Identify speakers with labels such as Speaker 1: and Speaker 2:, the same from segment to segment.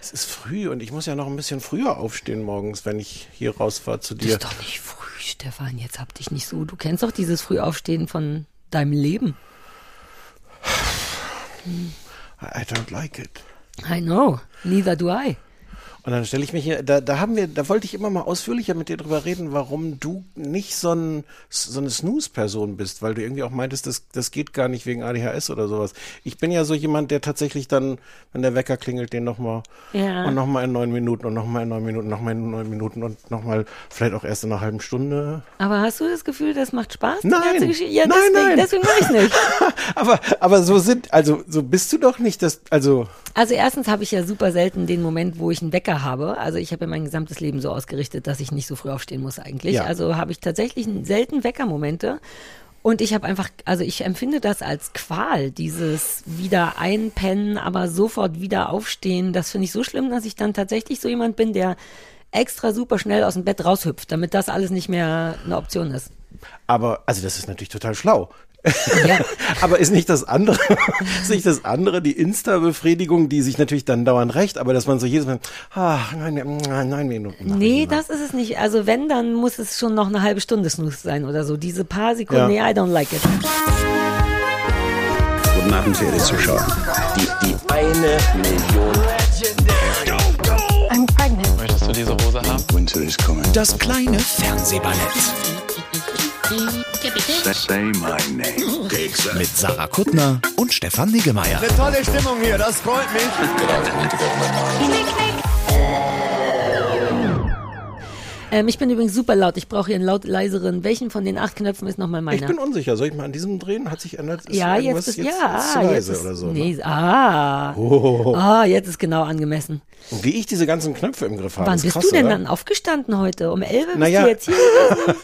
Speaker 1: Es ist früh und ich muss ja noch ein bisschen früher aufstehen morgens, wenn ich hier rausfahre zu
Speaker 2: Das
Speaker 1: dir.
Speaker 2: ist doch nicht früh, Stefan. Jetzt hab dich nicht so. Du kennst doch dieses Frühaufstehen von deinem Leben.
Speaker 1: I don't like it.
Speaker 2: I know. Neither do I.
Speaker 1: Und dann stelle ich mich hier, da, da haben wir, da wollte ich immer mal ausführlicher mit dir drüber reden, warum du nicht so, ein, so eine Snooze-Person bist, weil du irgendwie auch meintest, das, das geht gar nicht wegen ADHS oder sowas. Ich bin ja so jemand, der tatsächlich dann, wenn der Wecker klingelt, den nochmal
Speaker 2: Ja.
Speaker 1: und nochmal in neun Minuten und nochmal in neun Minuten, nochmal in neun Minuten und nochmal vielleicht auch erst in einer halben Stunde.
Speaker 2: Aber hast du das Gefühl, das macht Spaß? die
Speaker 1: Nein.
Speaker 2: ganze Geschichte? Ja,
Speaker 1: Nein,
Speaker 2: deswegen,
Speaker 1: nein.
Speaker 2: deswegen mach ich's nicht.
Speaker 1: aber, aber so sind, also so bist du doch nicht, das, also
Speaker 2: Also erstens habe ich ja super selten den Moment, wo ich einen Wecker habe. Also ich habe ja mein gesamtes Leben so ausgerichtet, dass ich nicht so früh aufstehen muss eigentlich.
Speaker 1: Ja.
Speaker 2: Also habe ich tatsächlich selten Weckermomente. Und ich habe einfach, also ich empfinde das als Qual, dieses wieder einpennen, aber sofort wieder aufstehen. Das finde ich so schlimm, dass ich dann tatsächlich so jemand bin, der extra super schnell aus dem Bett raushüpft, damit das alles nicht mehr eine Option ist.
Speaker 1: Aber, also das ist natürlich total schlau.
Speaker 2: Ja.
Speaker 1: aber ist nicht das andere, ist nicht das andere, die Insta-Befriedigung, die sich natürlich dann dauernd recht, aber dass man so jedes Mal, ah, nein, nein, nein Minuten. nein,
Speaker 2: Nee, das ist es nicht. Also wenn, dann muss es schon noch eine halbe Stunde Snooze sein oder so. Diese paar Sekunden,
Speaker 1: Ja.
Speaker 2: nee, I don't like it.
Speaker 3: Guten Abend, verehrte Zuschauer. Die, die eine Million.
Speaker 4: I'm pregnant.
Speaker 5: Möchtest du diese Hose haben?
Speaker 3: Winter is coming.
Speaker 6: Das kleine Fernsehballett. Mit Sarah Kuttner und Stefan Niggemeier.
Speaker 7: Tolle Stimmung hier, das freut mich.
Speaker 2: Ähm, ich bin übrigens super laut. Ich brauche hier einen laut leiseren. Welchen von den acht Knöpfen ist nochmal meiner?
Speaker 1: Ich bin unsicher. Soll ich mal an diesem drehen? Hat sich ändert? Ist
Speaker 2: ja, jetzt ist,
Speaker 1: jetzt,
Speaker 2: ja,
Speaker 1: ist zu leise
Speaker 2: ist,
Speaker 1: oder so. ne?
Speaker 2: ah,
Speaker 1: Oh.
Speaker 2: ah, jetzt ist genau angemessen.
Speaker 1: Und Wie ich diese ganzen Knöpfe im Griff habe.
Speaker 2: Wann
Speaker 1: ist
Speaker 2: bist
Speaker 1: krass,
Speaker 2: du denn
Speaker 1: oder?
Speaker 2: dann aufgestanden heute? Um elf bist
Speaker 1: Naja.
Speaker 2: du jetzt hier?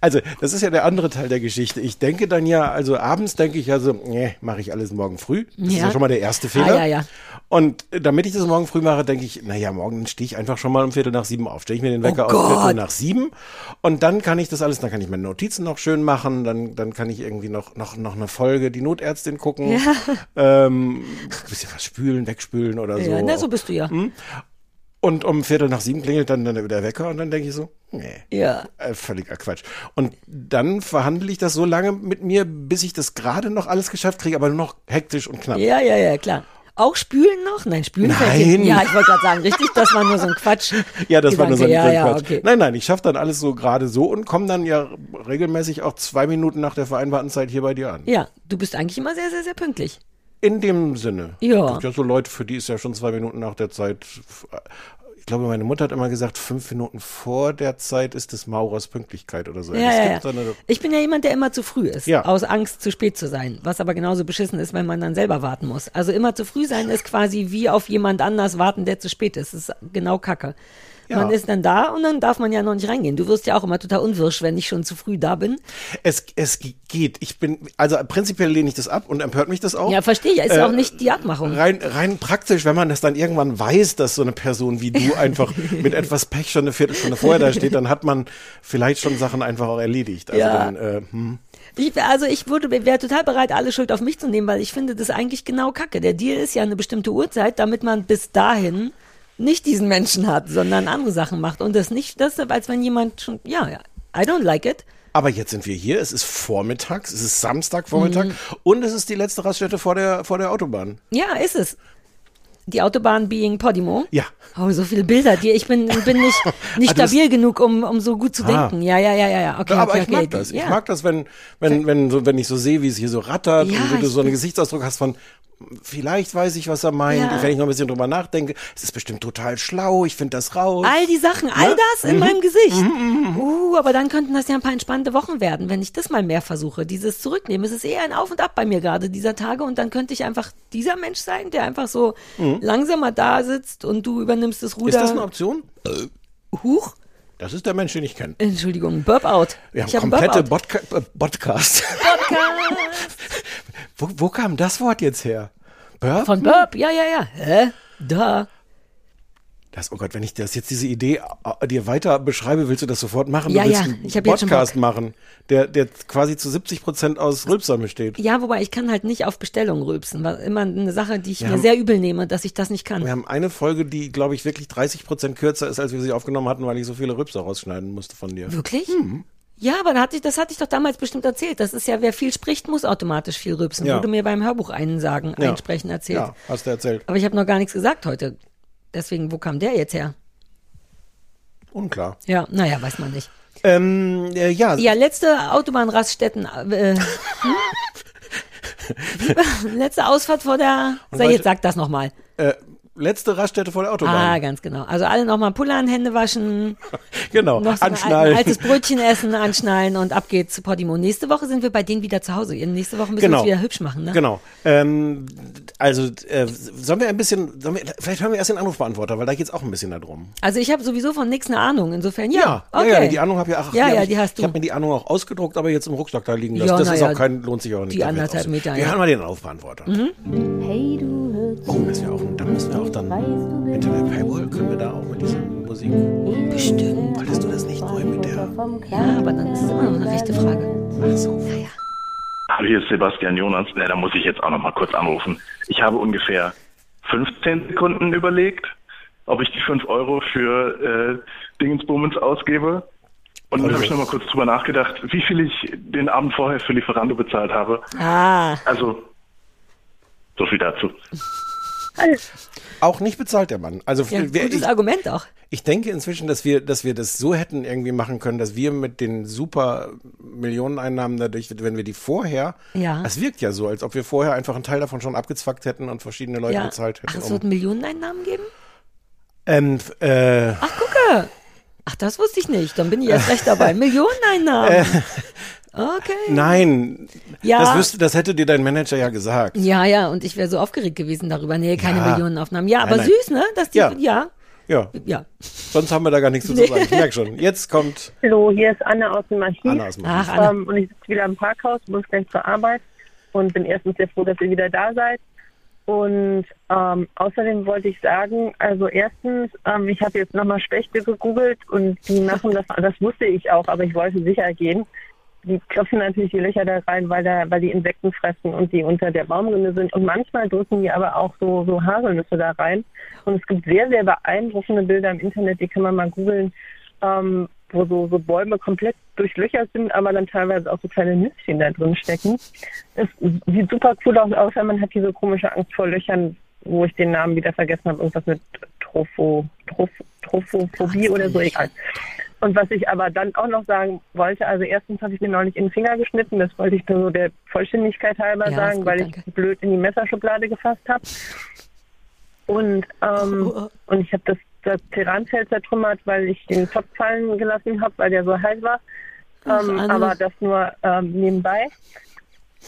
Speaker 1: Also, das ist ja der andere Teil der Geschichte. Ich denke dann ja, also abends denke ich ja so, nee, mache ich alles morgen früh. Das ist
Speaker 2: Ja.
Speaker 1: ja schon mal der erste Fehler.
Speaker 2: Ah, ja, ja.
Speaker 1: Und damit ich das morgen früh mache, denke ich, naja, morgen stehe ich einfach schon mal um Viertel nach sieben auf. Stelle ich mir den Wecker
Speaker 2: Oh
Speaker 1: auf Viertel nach sieben. Und dann kann ich das alles, dann kann ich meine Notizen noch schön machen, dann, dann kann ich irgendwie noch, noch, noch eine Folge die Notärztin gucken. Ähm, bisschen was spülen, wegspülen oder so.
Speaker 2: Ja, na, so bist du ja.
Speaker 1: Hm? Und um Viertel nach sieben klingelt dann, dann der Wecker und dann denke ich so, nee.
Speaker 2: Ja.
Speaker 1: Äh, völliger Quatsch. Und dann verhandle ich das so lange mit mir, bis ich das gerade noch alles geschafft kriege, aber nur noch hektisch und knapp.
Speaker 2: Ja, ja, ja, klar. Auch spülen noch? Nein, spülen
Speaker 1: Nein.
Speaker 2: fällt Ja, ich wollte gerade sagen, richtig, das war nur so ein Quatsch.
Speaker 1: Ja, das war nur so ein,
Speaker 2: Gedanke.
Speaker 1: so ein
Speaker 2: ja, ja,
Speaker 1: Quatsch.
Speaker 2: okay.
Speaker 1: Nein, nein, ich schaffe dann alles so gerade so und komme dann ja regelmäßig auch zwei Minuten nach der vereinbarten Zeit hier bei dir an.
Speaker 2: Ja, du bist eigentlich immer sehr, sehr, sehr pünktlich.
Speaker 1: In dem Sinne.
Speaker 2: Ja.
Speaker 1: Es gibt ja so Leute, für die ist ja schon zwei Minuten nach der Zeit. Ich glaube, meine Mutter hat immer gesagt, fünf Minuten vor der Zeit ist des Maurers Pünktlichkeit oder so.
Speaker 2: Ja, ja, ja.
Speaker 1: eine,
Speaker 2: Ich bin ja jemand, der immer zu früh ist,
Speaker 1: Ja.
Speaker 2: aus Angst, zu spät zu sein. Was aber genauso beschissen ist, wenn man dann selber warten muss. Also immer zu früh sein ist quasi wie auf jemand anders warten, der zu spät ist. Das ist genau Kacke.
Speaker 1: Ja.
Speaker 2: Man ist dann da und dann darf man ja noch nicht reingehen. Du wirst ja auch immer total unwirsch, wenn ich schon zu früh da bin.
Speaker 1: es, es geht. Ich bin, also prinzipiell lehne ich das ab und empört mich das auch.
Speaker 2: Ja, verstehe ich. Ist
Speaker 1: Äh,
Speaker 2: ja auch nicht die Abmachung.
Speaker 1: Rein, rein praktisch, wenn man das dann irgendwann weiß, dass so eine Person wie du einfach mit etwas Pech schon eine Viertelstunde vorher da steht, dann hat man vielleicht schon Sachen einfach auch erledigt. Also
Speaker 2: Ja.
Speaker 1: dann, äh, hm.
Speaker 2: Ich, also ich würde, wäre total bereit, alle Schuld auf mich zu nehmen, weil ich finde das eigentlich genau kacke. Der Deal ist ja eine bestimmte Uhrzeit, damit man bis dahin nicht diesen Menschen hat, sondern andere Sachen macht. Und das nicht, das, als wenn jemand schon, ja, ja, I don't like it.
Speaker 1: Aber jetzt sind wir hier, es ist vormittags, es ist Samstagvormittag
Speaker 2: Mhm.
Speaker 1: und es ist die letzte Raststätte vor der, vor der Autobahn.
Speaker 2: Ja, ist es. Die Autobahn being Podimo?
Speaker 1: Ja.
Speaker 2: Oh, so viele Bilder. Die, ich bin, bin nicht, nicht
Speaker 1: Ah, du bist-
Speaker 2: stabil genug, um, um so gut zu
Speaker 1: Ah.
Speaker 2: denken. Ja, ja, ja, ja, ja. Okay,
Speaker 1: aber
Speaker 2: okay,
Speaker 1: ich
Speaker 2: okay.
Speaker 1: mag das.
Speaker 2: Ja.
Speaker 1: Ich mag das, wenn, wenn, wenn, so, wenn ich so sehe, wie es hier so rattert
Speaker 2: Ja,
Speaker 1: und wie du so einen Gesichtsausdruck hast von, vielleicht weiß ich, was er meint.
Speaker 2: Ja.
Speaker 1: Wenn ich noch ein bisschen drüber nachdenke, es ist bestimmt total schlau. Ich finde das raus.
Speaker 2: All die Sachen, all
Speaker 1: Ne?
Speaker 2: das in meinem Gesicht. Uh, aber dann könnten das ja ein paar entspannte Wochen werden, wenn ich das mal mehr versuche, dieses Zurücknehmen. Es ist eher ein Auf und Ab bei mir gerade dieser Tage und dann könnte ich einfach dieser Mensch sein, der einfach so langsamer da sitzt und du übernimmst das Ruder.
Speaker 1: ist das eine Option?
Speaker 2: Huch,
Speaker 1: Das ist der Mensch, den ich kenne.
Speaker 2: Entschuldigung, Burp Out.
Speaker 1: Wir haben
Speaker 2: ich hab
Speaker 1: komplette
Speaker 2: Burp-Out.
Speaker 1: Bodca äh, Podcast.
Speaker 2: Podcast.
Speaker 1: wo, wo kam das Wort jetzt her? Burp?
Speaker 2: Von Burp, ja, ja, ja. Hä? Da.
Speaker 1: Das, oh Gott, wenn ich das jetzt diese Idee äh, dir weiter beschreibe, willst du das sofort machen?
Speaker 2: Ja,
Speaker 1: du willst
Speaker 2: ja,
Speaker 1: einen
Speaker 2: ich schon
Speaker 1: Podcast machen, der, der quasi zu 70 Prozent aus Rülpsern besteht.
Speaker 2: Ja, wobei ich kann halt nicht auf Bestellung rülpsen. War immer eine Sache, die ich
Speaker 1: Wir
Speaker 2: mir
Speaker 1: haben-
Speaker 2: sehr übel nehme, dass ich das nicht kann.
Speaker 1: Wir haben eine Folge, die, glaube ich, wirklich 30 Prozent kürzer ist, als wir sie aufgenommen hatten, weil ich so viele Rülpser rausschneiden musste von dir.
Speaker 2: Wirklich?
Speaker 1: Hm.
Speaker 2: Ja, aber hatte ich, das hatte ich doch damals bestimmt erzählt. Das ist ja, wer viel spricht, muss automatisch viel rülpsen.
Speaker 1: Ja.
Speaker 2: Wurde mir beim Hörbuch einsagen,
Speaker 1: Ja.
Speaker 2: einsprechen erzählt.
Speaker 1: Ja, hast du erzählt.
Speaker 2: Aber ich habe noch gar nichts gesagt heute. Deswegen, wo kam der jetzt her?
Speaker 1: Unklar.
Speaker 2: Ja, naja, weiß man nicht.
Speaker 1: Ähm, äh, ja,
Speaker 2: Ja, letzte Autobahnraststätten. Äh, hm? letzte Ausfahrt vor der.
Speaker 1: Weil-
Speaker 2: jetzt sag das nochmal.
Speaker 1: äh, letzte Raststätte vor der Autobahn.
Speaker 2: Ah, ganz genau. Also alle nochmal pullern, Hände waschen,
Speaker 1: genau,
Speaker 2: noch so ein
Speaker 1: anschnallen.
Speaker 2: altes Brötchen essen, anschnallen und ab geht's zu Podimo. Nächste Woche sind wir bei denen wieder zu Hause. Nächste Woche müssen wir
Speaker 1: Genau.
Speaker 2: uns wieder hübsch machen, ne?
Speaker 1: Genau. Ähm, also, äh, sollen wir ein bisschen, sollen wir, vielleicht hören wir erst den Anrufbeantworter, weil da geht's auch ein bisschen darum.
Speaker 2: Also ich habe sowieso von nichts eine Ahnung. Insofern ja.
Speaker 1: Ja,
Speaker 2: okay.
Speaker 1: ja, ja, die Ahnung habe ich ach,
Speaker 2: Ja, ja,
Speaker 1: ich,
Speaker 2: die hast du.
Speaker 1: Ich habe mir die Ahnung auch ausgedruckt, aber jetzt im Rucksack da liegen lassen.
Speaker 2: Ja,
Speaker 1: das ist
Speaker 2: ja,
Speaker 1: auch kein, lohnt sich auch nicht.
Speaker 2: die anderthalb Meter,
Speaker 1: Wir
Speaker 2: ja. Mhm.
Speaker 1: hören mal den Anrufbeantworter.
Speaker 4: Hey, du
Speaker 1: Oh, müssen wir auch, dann müssen wir auch dann hinter der Paywall, können wir da auch mit dieser Musik.
Speaker 4: bestimmt.
Speaker 1: Wolltest du das nicht neu mit der?
Speaker 2: Ja, aber dann ist es immer noch eine rechte Frage.
Speaker 1: Ach so.
Speaker 5: Hallo, hier ist Sebastian Jonas. Ja, da muss ich jetzt auch noch mal kurz anrufen. Ich habe ungefähr 15 Sekunden überlegt, ob ich die 5 Euro für äh, Dingensbummens ausgebe. Und dann habe ich noch mal kurz drüber nachgedacht, wie viel ich den Abend vorher für Lieferando bezahlt habe.
Speaker 2: Ah,
Speaker 5: Also, so viel dazu.
Speaker 1: Auch nicht bezahlt der Mann. Also
Speaker 2: ja,
Speaker 1: wir,
Speaker 2: gutes
Speaker 1: ich,
Speaker 2: Argument auch.
Speaker 1: ich denke inzwischen, dass wir, dass wir das so hätten irgendwie machen können, dass wir mit den super Millioneneinnahmen dadurch, wenn wir die vorher,
Speaker 2: Ja.
Speaker 1: es wirkt ja so, als ob wir vorher einfach einen Teil davon schon abgezwackt hätten und verschiedene Leute
Speaker 2: Ja.
Speaker 1: bezahlt hätten.
Speaker 2: Ach, es
Speaker 1: um-
Speaker 2: wird Millioneneinnahmen geben?
Speaker 1: ähm, äh,
Speaker 2: Ach, gucke. Ach, das wusste ich nicht. Dann bin ich erst recht dabei. Millioneneinnahmen. Okay.
Speaker 1: nein,
Speaker 2: Ja.
Speaker 1: das, wüsste, das hätte dir dein Manager ja gesagt.
Speaker 2: Ja, ja, und ich wäre so aufgeregt gewesen darüber. Nee, keine
Speaker 1: Ja.
Speaker 2: Millionenaufnahmen. Ja, aber
Speaker 1: nein.
Speaker 2: süß, ne? Dass die,
Speaker 1: Ja.
Speaker 2: ja.
Speaker 1: Ja,
Speaker 2: ja.
Speaker 1: sonst haben wir da gar nichts zu
Speaker 2: Nee.
Speaker 1: sagen. Ich merke schon. Jetzt kommt
Speaker 8: Hallo, hier ist Anne aus dem Archiv.
Speaker 1: Anna aus dem
Speaker 2: Ach, Anna.
Speaker 8: Ähm, und ich sitze wieder im Parkhaus, muss gleich zur Arbeit und bin erstens sehr froh, dass ihr wieder da seid. Und ähm, außerdem wollte ich sagen, also erstens, ähm, ich habe jetzt nochmal Spechte gegoogelt und die machen das, das wusste ich auch, aber ich wollte sicher gehen. Die klopfen natürlich die Löcher da rein, weil da, weil die Insekten fressen und die unter der Baumrinde sind. Und manchmal drücken die aber auch so, so Haselnüsse da rein. Und es gibt sehr, sehr beeindruckende Bilder im Internet, die kann man mal googeln, ähm, wo so, so Bäume komplett durchlöchert sind, aber dann teilweise auch so kleine Nüsschen da drin stecken. Es sieht super cool aus, außer man hat diese komische Angst vor Löchern, wo ich den Namen wieder vergessen habe, irgendwas mit Tropho, Troph, Trophophobie oder so, egal. Und was ich aber dann auch noch sagen wollte, also erstens habe ich mir neulich in den Finger geschnitten, das wollte ich nur so der Vollständigkeit halber
Speaker 2: Ja,
Speaker 8: sagen,
Speaker 2: gut,
Speaker 8: weil
Speaker 2: danke.
Speaker 8: ich blöd in die Messerschublade gefasst habe. Und, ähm,
Speaker 2: Oh.
Speaker 8: und ich habe das, das Terranfeld zertrümmert, weil ich den Topf fallen gelassen habe, weil der so heiß war.
Speaker 2: Ach,
Speaker 8: Ähm, aber das nur ähm, nebenbei.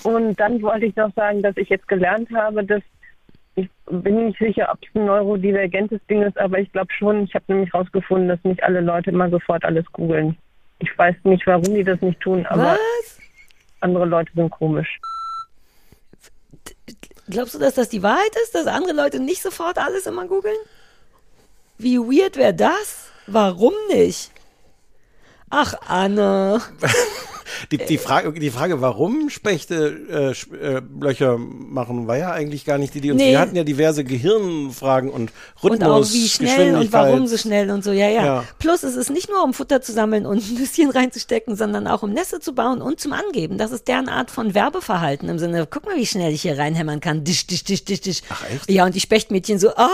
Speaker 8: Und dann wollte ich noch sagen, dass ich jetzt gelernt habe, dass ich bin nicht sicher, ob es ein neurodivergentes Ding ist, aber ich glaube schon, ich habe nämlich rausgefunden, dass nicht alle Leute immer sofort alles googeln. Ich weiß nicht, warum die das nicht tun, aber
Speaker 2: Was?
Speaker 8: andere Leute sind komisch.
Speaker 2: Glaubst du, dass das die Wahrheit ist, dass andere Leute nicht sofort alles immer googeln? Wie weird wäre das? Warum nicht? Ach, Anne.
Speaker 1: Die, die, Frage, die Frage, warum Spechte äh, äh, Löcher machen, war ja eigentlich gar nicht die, die uns,
Speaker 2: Nee.
Speaker 1: wir hatten ja diverse Gehirnfragen und Rhythmus,
Speaker 2: und auch wie schnell und warum so schnell und so, ja, ja,
Speaker 1: Ja.
Speaker 2: Plus es ist nicht nur um Futter zu sammeln und ein Nüsschen reinzustecken, sondern auch um Nester zu bauen und zum Angeben. Das ist deren Art von Werbeverhalten im Sinne, guck mal, wie schnell ich hier reinhämmern kann. Disch, disch, disch, disch, disch.
Speaker 1: Ach, echt?
Speaker 2: Ja, und die Spechtmädchen so, ah,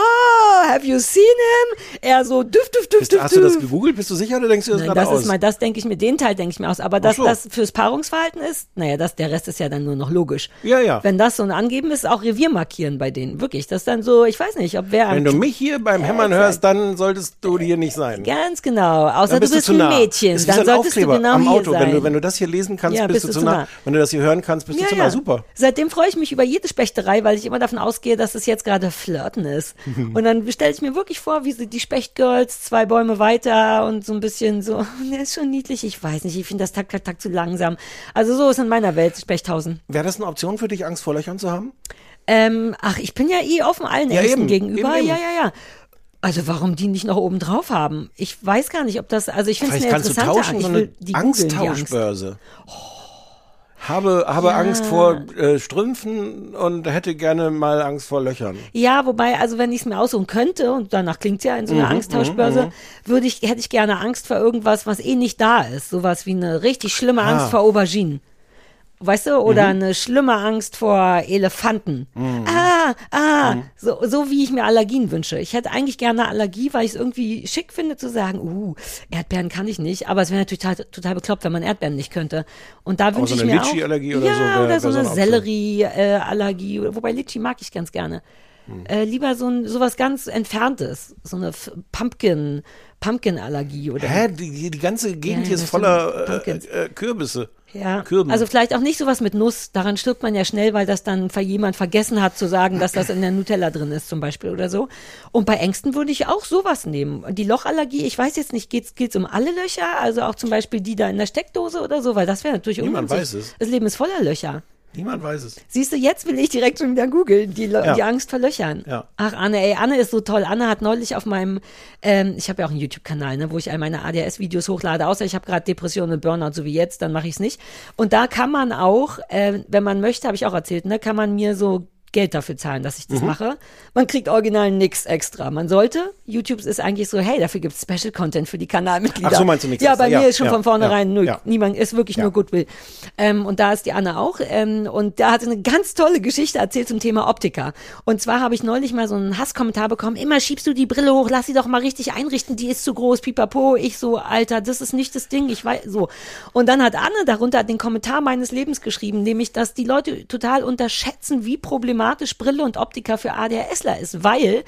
Speaker 2: have you seen him? Er so, düff,
Speaker 1: Bist, du-
Speaker 2: düff,
Speaker 1: hast du das gegoogelt? Bist du sicher oder denkst du das
Speaker 2: Nein,
Speaker 1: gerade
Speaker 2: das
Speaker 1: aus?
Speaker 2: ist mal, das denke ich mir, den Teil denke ich mir aus. Aber dass
Speaker 1: so.
Speaker 2: das fürs Paarungsverhalten ist, naja, das, der Rest ist ja dann nur noch logisch.
Speaker 1: Ja, ja.
Speaker 2: Wenn das so ein Angeben ist, auch Revier markieren bei denen. Wirklich. Das ist dann so, ich weiß nicht, ob wer
Speaker 1: Wenn du mich hier beim Hämmern
Speaker 2: Exakt.
Speaker 1: hörst, dann solltest du hier nicht sein.
Speaker 2: Ganz genau. Außer du
Speaker 1: bist
Speaker 2: bist
Speaker 1: du nah.
Speaker 2: ein Mädchen.
Speaker 1: Das ist
Speaker 2: Dann
Speaker 1: ein
Speaker 2: solltest
Speaker 1: Aufkleber
Speaker 2: du genau
Speaker 1: am
Speaker 2: hier
Speaker 1: Auto. Wenn du, wenn du das hier lesen kannst,
Speaker 2: Ja,
Speaker 1: bist, du zu nah. Wenn du das hier hören kannst, bist du zu nah. Super.
Speaker 2: Seitdem freue ich mich über jede Spechterei, weil ich immer davon ausgehe, dass es jetzt gerade Flirten ist. und dann stelle ich mir wirklich vor, wie die Spechtgirls zwei Bäume weiter und so ein bisschen so, der ist schon niedlich, ich weiß nicht, ich finde das tak, tak, tak zu langsam. Also so ist in meiner Welt Spechthausen.
Speaker 1: Wäre das eine Option für dich, Angst vor Löchern zu haben?
Speaker 2: Ähm, ach, ich bin ja eh offen allen
Speaker 1: Ja,
Speaker 2: Ängsten
Speaker 1: eben.
Speaker 2: gegenüber.
Speaker 1: Eben, eben.
Speaker 2: Ja, ja, ja. Also warum die nicht noch oben drauf haben? Ich weiß gar nicht, ob das, also ich finde es eine
Speaker 1: kannst du
Speaker 2: interessante
Speaker 1: tauschen,
Speaker 2: Art.
Speaker 1: so eine
Speaker 2: die Angst.
Speaker 1: Angsttauschbörse. Habe, habe
Speaker 2: Ja.
Speaker 1: Angst vor äh, Strümpfen und hätte gerne mal Angst vor Löchern.
Speaker 2: Ja, wobei, also wenn ich es mir aussuchen könnte, und danach klingt's ja in so einer
Speaker 1: Mhm,
Speaker 2: Angsttauschbörse, würde ich, hätte ich gerne Angst vor irgendwas, was eh nicht da ist. Sowas wie eine richtig schlimme Angst
Speaker 1: Ah.
Speaker 2: vor Auberginen. Weißt du, oder
Speaker 1: Mhm.
Speaker 2: eine schlimme Angst vor Elefanten. Ah, ah, so, so wie ich mir Allergien wünsche. Ich hätte eigentlich gerne eine Allergie, weil ich es irgendwie schick finde zu sagen, uh, Erdbeeren kann ich nicht, aber es wäre natürlich total, total bekloppt, wenn man Erdbeeren nicht könnte. Und da wünsche
Speaker 1: so
Speaker 2: ich mir auch.
Speaker 1: Oder
Speaker 2: ja,
Speaker 1: so wär-
Speaker 2: oder so eine. Sellerie-Allergie, wobei Litschi mag ich ganz gerne. Äh, lieber so ein sowas ganz Entferntes, so eine F- Pumpkin, Pumpkin-Allergie oder.
Speaker 1: Hä? Die, die, ganze Gegend
Speaker 2: Ja,
Speaker 1: hier ist voller äh, äh, Kürbisse.
Speaker 2: Ja,
Speaker 1: Kürben.
Speaker 2: also vielleicht auch nicht sowas mit Nuss. Daran stirbt man ja schnell, weil das dann jemand vergessen hat zu sagen, dass das in der Nutella drin ist zum Beispiel oder so. Und bei Ängsten würde ich auch sowas nehmen. Die Lochallergie, ich weiß jetzt nicht, geht's geht's um alle Löcher? Also auch zum Beispiel die da in der Steckdose oder so? Weil das wäre natürlich
Speaker 1: Niemand
Speaker 2: ungünstig.
Speaker 1: weiß es.
Speaker 2: Das Leben ist voller Löcher.
Speaker 1: Niemand weiß es.
Speaker 2: Siehst du, jetzt will ich direkt schon wieder googeln, die,
Speaker 1: Ja.
Speaker 2: die Angst vor Löchern.
Speaker 1: Ja.
Speaker 2: Ach, Anne, ey, Anne ist so toll. Anne hat neulich auf meinem, ähm, ich habe ja auch einen YouTube-Kanal, ne, wo ich all meine ADHS-Videos hochlade, außer ich habe gerade Depressionen und Burnout, so wie jetzt, dann mache ich es nicht. Und da kann man auch, äh, wenn man möchte, habe ich auch erzählt, ne, kann man mir so Geld dafür zahlen, dass ich
Speaker 1: Mhm.
Speaker 2: das mache. Man kriegt original nix extra. Man sollte, YouTube ist eigentlich so, hey, dafür gibt's Special Content für die Kanalmitglieder.
Speaker 1: Ach so, meinst du nichts
Speaker 2: Ja,
Speaker 1: extra?
Speaker 2: bei
Speaker 1: Ja,
Speaker 2: mir ist schon
Speaker 1: ja,
Speaker 2: von vornherein
Speaker 1: ja,
Speaker 2: null.
Speaker 1: ja.
Speaker 2: Niemand ist wirklich
Speaker 1: Ja.
Speaker 2: nur Goodwill. Ähm, und da ist die Anne auch. Ähm, und da hat sie eine ganz tolle Geschichte erzählt zum Thema Optiker. Und zwar habe ich neulich mal so einen Hasskommentar bekommen. Immer schiebst du die Brille hoch, lass sie doch mal richtig einrichten. Die ist zu groß, pipapo. Ich so, Alter, das ist nicht das Ding. Ich weiß, so. Und dann hat Anne darunter den Kommentar meines Lebens geschrieben, nämlich, dass die Leute total unterschätzen, wie problematisch Brille und Optiker für ADHSler ist, weil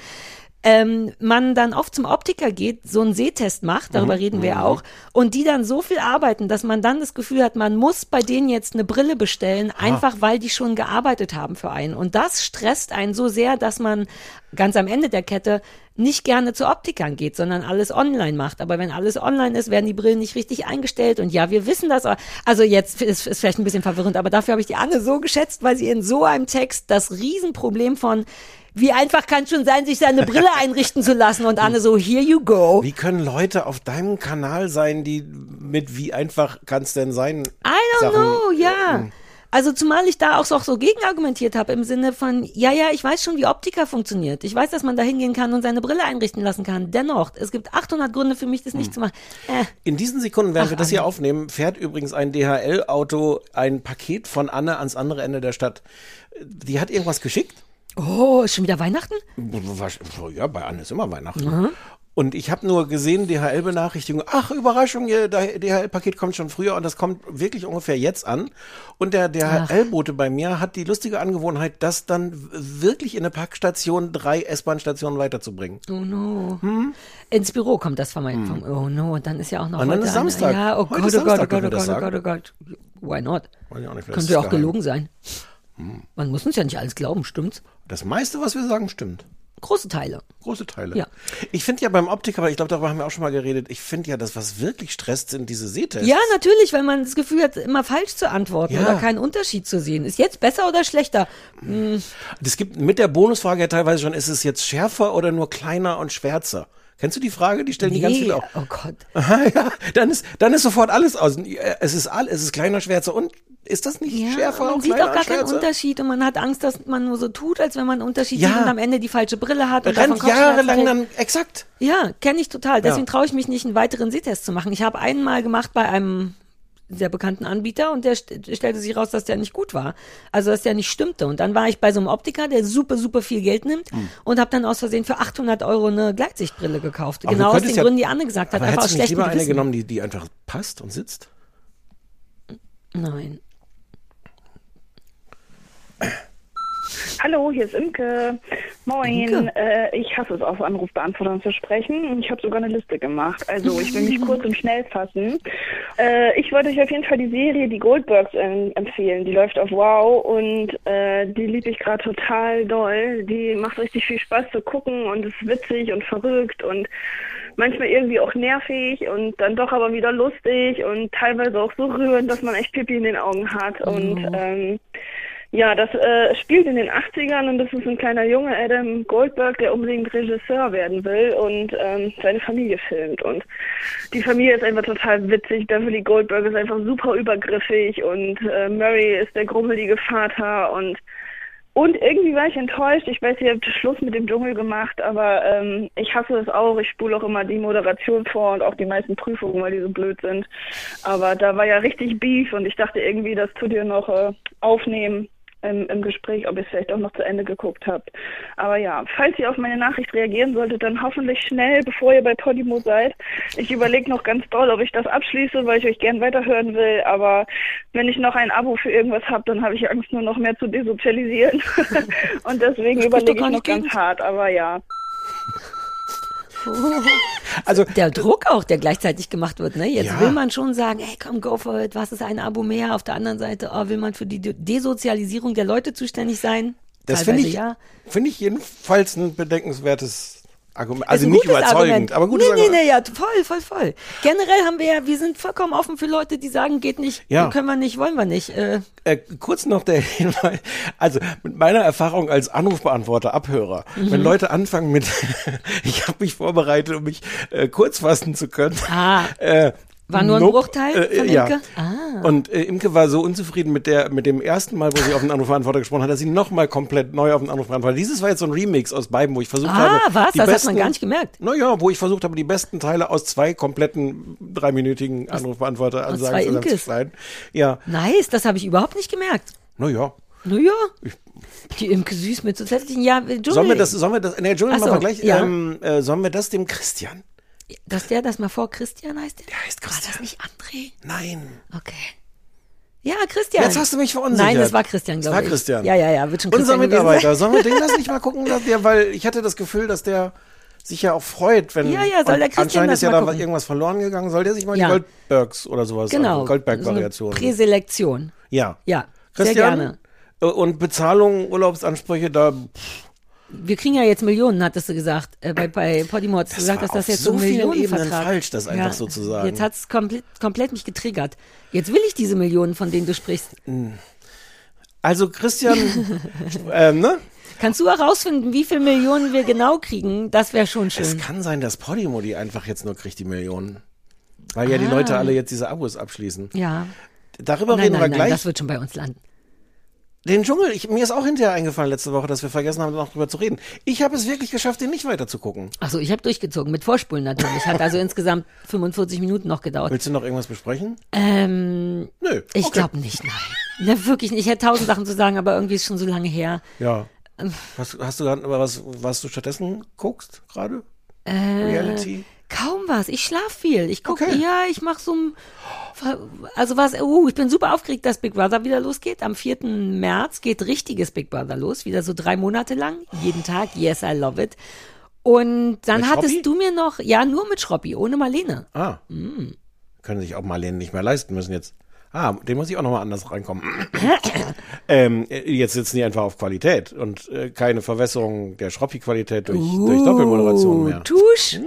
Speaker 2: ähm, man dann oft zum Optiker geht, so einen Sehtest macht, darüber reden wir ja auch, und die dann so viel arbeiten, dass man dann das Gefühl hat, man muss bei denen jetzt eine Brille bestellen, einfach weil die schon gearbeitet haben für einen. Und das stresst einen so sehr, dass man ganz am Ende der Kette nicht gerne zu Optikern geht, sondern alles online macht. Aber wenn alles online ist, werden die Brillen nicht richtig eingestellt. Und ja, wir wissen das. Also jetzt ist, ist vielleicht ein bisschen verwirrend, aber dafür habe ich die Anne so geschätzt, weil sie in so einem Text das Riesenproblem von wie einfach kann schon sein, sich seine Brille einrichten zu lassen und Anne so, here you go.
Speaker 1: Wie können Leute auf deinem Kanal sein, die mit wie einfach kann es denn sein?
Speaker 2: I don't
Speaker 1: Sachen-
Speaker 2: know, ja. Also zumal ich da auch so, auch so gegenargumentiert habe im Sinne von, ja, ja, ich weiß schon, wie Optiker funktioniert. Ich weiß, dass man da hingehen kann und seine Brille einrichten lassen kann. Dennoch, es gibt 800 Gründe für mich, das nicht zu machen. Äh,
Speaker 1: In diesen Sekunden, während
Speaker 2: Ach,
Speaker 1: wir das hier
Speaker 2: Anne.
Speaker 1: aufnehmen, fährt übrigens ein DHL-Auto ein Paket von Anne ans andere Ende der Stadt. Die hat irgendwas geschickt.
Speaker 2: Oh, ist schon wieder Weihnachten?
Speaker 1: Ja, bei Anne ist immer Weihnachten. Und ich habe nur gesehen, DHL-Benachrichtigung, ach, Überraschung, ihr DHL-Paket kommt schon früher und das kommt wirklich ungefähr jetzt an. Und der DHL-Bote bei mir hat die lustige Angewohnheit, das dann wirklich in eine Packstation drei S-Bahn-Stationen weiterzubringen.
Speaker 2: Oh no. Ins Büro kommt das von meinem, vom, oh no, und dann ist ja auch noch
Speaker 1: Und dann
Speaker 2: heute
Speaker 1: ist Samstag.
Speaker 2: Eine, ja, oh Gott, oh Gott, oh Gott, oh Gott, oh Gott, oh Gott. Why not? Könnte ja auch
Speaker 1: geheim.
Speaker 2: gelogen sein. Man muss uns ja nicht alles glauben, stimmt's?
Speaker 1: Das meiste, was wir sagen, stimmt.
Speaker 2: Große Teile.
Speaker 1: Große Teile.
Speaker 2: Ja.
Speaker 1: Ich finde ja beim Optiker, aber ich glaube, darüber haben wir auch schon mal geredet, ich finde ja, das, was wirklich stresst, sind diese Sehtests.
Speaker 2: Ja, natürlich, wenn man das Gefühl hat, immer falsch zu antworten
Speaker 1: Ja.
Speaker 2: oder keinen Unterschied zu sehen. Ist jetzt besser oder schlechter?
Speaker 1: Es gibt mit der Bonusfrage ja teilweise schon, ist es jetzt schärfer oder nur kleiner und schwärzer? Kennst du die Frage? Die stellen die ganz
Speaker 2: Nee,
Speaker 1: viele auch.
Speaker 2: oh Gott.
Speaker 1: Aha, ja, dann ist, dann ist sofort alles aus. Es ist all, es ist kleiner, schwärzer und ist das nicht
Speaker 2: Ja,
Speaker 1: schärfer
Speaker 2: man sieht auch gar keinen? Unterschied und man hat Angst, dass man nur so tut, als wenn man einen Unterschied
Speaker 1: Ja.
Speaker 2: sieht und am Ende die falsche Brille hat und davon
Speaker 1: Rennt jahrelang dann, exakt.
Speaker 2: Ja, kenne ich total. Deswegen
Speaker 1: Ja.
Speaker 2: traue ich mich nicht, einen weiteren Sehtest zu machen. Ich habe einen mal gemacht bei einem sehr bekannten Anbieter und der st stellte sich raus, dass der nicht gut war. Also, dass der nicht stimmte. Und dann war ich bei so einem Optiker, der super, super viel Geld nimmt
Speaker 1: Hm.
Speaker 2: und habe dann aus Versehen für 800 Euro eine Gleitsichtbrille gekauft.
Speaker 1: Aber
Speaker 2: genau aus den
Speaker 1: ja-
Speaker 2: Gründen, die Anne gesagt hat.
Speaker 1: Aber
Speaker 2: Einfach
Speaker 1: hättest du nicht lieber eine genommen, die, die einfach passt und sitzt?
Speaker 2: Nein.
Speaker 9: Hallo, hier ist Imke. Moin.
Speaker 2: Imke.
Speaker 9: Äh, ich hasse es, auf Anrufbeantwortern zu sprechen. Ich habe sogar eine Liste gemacht. Also ich will mich kurz und schnell fassen. Äh, ich wollte euch auf jeden Fall die Serie Die Goldbergs ähm, empfehlen. Die läuft auf Wow und äh, die liebe ich gerade total doll. Die macht richtig viel Spaß zu gucken und ist witzig und verrückt und manchmal irgendwie auch nervig und dann doch aber wieder lustig und teilweise auch so rührend, dass man echt Pipi in den Augen hat. Und ähm, ja, das äh, spielt in den 80ern und das ist ein kleiner Junge, Adam Goldberg, der unbedingt Regisseur werden will und ähm, seine Familie filmt. Und die Familie ist einfach total witzig. Beverly Goldberg ist einfach super übergriffig und äh, Murray ist der grummelige Vater und und irgendwie war ich enttäuscht. Ich weiß, ihr habt Schluss mit dem Dschungel gemacht, aber ähm, ich hasse es auch. Ich spule auch immer die Moderation vor und auch die meisten Prüfungen, weil die so blöd sind. Aber da war ja richtig Beef und ich dachte irgendwie, das tut ihr noch äh, aufnehmen im, im Gespräch, ob ihr es vielleicht auch noch zu Ende geguckt habt. Aber ja, falls ihr auf meine Nachricht reagieren solltet, dann hoffentlich schnell, bevor ihr bei Podimo seid. Ich überlege noch ganz doll, ob ich das abschließe, weil ich euch gern weiterhören will. Aber wenn ich noch ein Abo für irgendwas habe, dann habe ich Angst, nur noch mehr zu desozialisieren. Und deswegen überlege ich noch ganz hart. Aber ja.
Speaker 1: Also,
Speaker 2: Der Druck auch, der gleichzeitig gemacht wird, ne? Jetzt
Speaker 1: Ja.
Speaker 2: will man schon sagen, ey, komm, go for it, was ist ein Abo mehr? Auf der anderen Seite, oh, will man für die De- Desozialisierung der Leute zuständig sein?
Speaker 1: das finde ich,
Speaker 2: ja.
Speaker 1: finde ich jedenfalls ein bedenkenswertes Argument. Also nicht überzeugend,
Speaker 2: Argument.
Speaker 1: aber gutes
Speaker 2: nee, nee, nee, ja, voll, voll, voll. Generell haben wir ja, wir sind vollkommen offen für Leute, die sagen, geht nicht,
Speaker 1: Ja.
Speaker 2: können wir nicht, wollen wir nicht. Äh,
Speaker 1: Äh, kurz noch der Hinweis, also mit meiner Erfahrung als Anrufbeantworter, Abhörer,
Speaker 2: Mhm.
Speaker 1: wenn Leute anfangen mit, ich habe mich vorbereitet, um mich äh, kurz fassen zu können.
Speaker 2: Ah.
Speaker 1: Äh,
Speaker 2: War nur ein
Speaker 1: nope,
Speaker 2: Bruchteil
Speaker 1: äh,
Speaker 2: von
Speaker 1: ja.
Speaker 2: Imke? Ah.
Speaker 1: Und äh, Imke war so unzufrieden mit der mit dem ersten Mal, wo sie auf den Anrufbeantworter gesprochen hat, dass sie nochmal komplett neu auf den Anrufbeantworter. Dieses war jetzt so ein Remix aus beiden, wo ich versucht habe.
Speaker 2: ah, was?
Speaker 1: die
Speaker 2: Das
Speaker 1: besten,
Speaker 2: hat man gar nicht gemerkt.
Speaker 1: Naja, wo ich versucht habe, die besten Teile aus zwei kompletten dreiminütigen Anrufbeantworter-Ansagen zusammenzuschneiden. Ja,
Speaker 2: Nice, das habe ich überhaupt nicht gemerkt.
Speaker 1: naja.
Speaker 2: Naja, die Imke süß mit zusätzlichen, ja, Dschungel,
Speaker 1: Sollen wir das, sollen wir das, ne, Dschungel
Speaker 2: Ach so,
Speaker 1: machen wir gleich,
Speaker 2: ja.
Speaker 1: ähm, äh, sollen wir das dem Christian?
Speaker 2: Dass der das mal vor Christian heißt? Der,
Speaker 1: heißt
Speaker 2: War
Speaker 1: Christian.
Speaker 2: das nicht André?
Speaker 1: Nein.
Speaker 2: Okay. Ja, Christian.
Speaker 1: Jetzt hast du mich verunsichert.
Speaker 2: Nein, das war Christian,
Speaker 1: Das
Speaker 2: glaube
Speaker 1: war
Speaker 2: ich.
Speaker 1: Christian.
Speaker 2: Ja, ja, ja, wird schon
Speaker 1: Unser
Speaker 2: Christian gewesen
Speaker 1: Mitarbeiter. Sollen wir den das nicht mal gucken, dass der, weil ich hatte das Gefühl, dass der sich ja auch freut, wenn
Speaker 2: Ja, ja, soll der Christian
Speaker 1: anscheinend
Speaker 2: das
Speaker 1: ist ja da
Speaker 2: gucken.
Speaker 1: irgendwas verloren gegangen, soll der sich mal
Speaker 2: Ja.
Speaker 1: die Goldbergs oder sowas,
Speaker 2: Genau.
Speaker 1: also
Speaker 2: So
Speaker 1: Goldberg-Variation.
Speaker 2: Präselektion.
Speaker 1: ja.
Speaker 2: Ja,
Speaker 1: Christian,
Speaker 2: sehr gerne.
Speaker 1: äh, Und Bezahlung, Urlaubsansprüche, da
Speaker 2: Wir kriegen ja jetzt Millionen, hattest du gesagt. Äh, bei, bei Podimo hast du
Speaker 1: Das
Speaker 2: gesagt, dass das jetzt
Speaker 1: so vielen
Speaker 2: Millionenvertrag.
Speaker 1: Ebenen falsch, das einfach so zu sagen.
Speaker 2: Jetzt hat's komplett, komplett mich getriggert. Jetzt will ich diese Millionen, von denen du sprichst.
Speaker 1: also Christian, ähm, ne?
Speaker 2: Kannst du herausfinden, wie viele Millionen wir genau kriegen? Das wäre schon
Speaker 1: Es
Speaker 2: schön.
Speaker 1: kann sein, dass Podimo die einfach jetzt nur kriegt, die Millionen. Weil ja die
Speaker 2: Ah.
Speaker 1: Leute alle jetzt diese Abos abschließen.
Speaker 2: Ja.
Speaker 1: Darüber
Speaker 2: Nein,
Speaker 1: reden
Speaker 2: nein,
Speaker 1: wir
Speaker 2: nein,
Speaker 1: gleich.
Speaker 2: das wird schon bei uns landen.
Speaker 1: Den Dschungel, ich, mir ist auch hinterher eingefallen letzte Woche, dass wir vergessen haben, noch drüber zu reden. Ich habe es wirklich geschafft, den nicht weiter zu gucken.
Speaker 2: Achso, ich habe durchgezogen, mit Vorspulen natürlich. Hat also insgesamt 45 Minuten noch gedauert.
Speaker 1: Willst du noch irgendwas besprechen?
Speaker 2: Ähm,
Speaker 1: Nö.
Speaker 2: ich
Speaker 1: okay.
Speaker 2: glaube nicht, nein. Ne, wirklich nicht. Ich hätte tausend Sachen zu sagen, aber irgendwie ist schon so lange her.
Speaker 1: Ja.
Speaker 2: Ähm.
Speaker 1: Hast, hast du gerade was, was du stattdessen guckst gerade?
Speaker 2: Äh,
Speaker 1: Reality?
Speaker 2: Kaum was. Ich schlaf viel. Ich gucke,
Speaker 1: Okay.
Speaker 2: ja, ich mache so ein, also was, uh, ich bin super aufgeregt, dass Big Brother wieder losgeht. Am 4. März geht richtiges Big Brother los, wieder so drei Monate lang, jeden Tag. Yes, I love it. Und dann
Speaker 1: Mit
Speaker 2: hattest
Speaker 1: Schroppi?
Speaker 2: du mir noch, ja, nur mit Schroppi, ohne Marlene.
Speaker 1: Ah.
Speaker 2: Mm.
Speaker 1: Können sich auch Marlene nicht mehr leisten müssen jetzt. Ah, den muss ich auch nochmal anders reinkommen. ähm, äh, jetzt sitzen die einfach auf Qualität und äh, keine Verwässerung der Schroppi-Qualität durch, durch Doppelmoderation mehr.
Speaker 2: Uh, Tusch.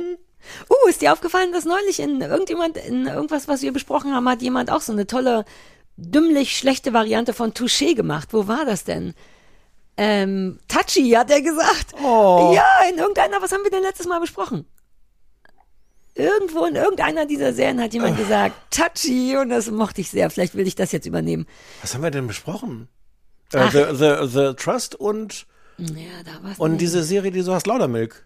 Speaker 2: Uh, ist dir aufgefallen, dass neulich in irgendjemand, in irgendwas, was wir besprochen haben, hat jemand auch so eine tolle, dümmlich schlechte Variante von Touché gemacht. Wo war das denn? Ähm, Touchy, hat er gesagt.
Speaker 1: Oh.
Speaker 2: Ja, in irgendeiner, was haben wir denn letztes Mal besprochen? irgendwo in irgendeiner dieser Serien hat jemand gesagt, touchy, und das mochte ich sehr. Vielleicht will ich das jetzt übernehmen.
Speaker 1: Was haben wir denn besprochen? Äh, the, the, the Trust und,
Speaker 2: Ja, da war's
Speaker 1: und
Speaker 2: nicht.
Speaker 1: diese Serie, die du hast, Laudermilk.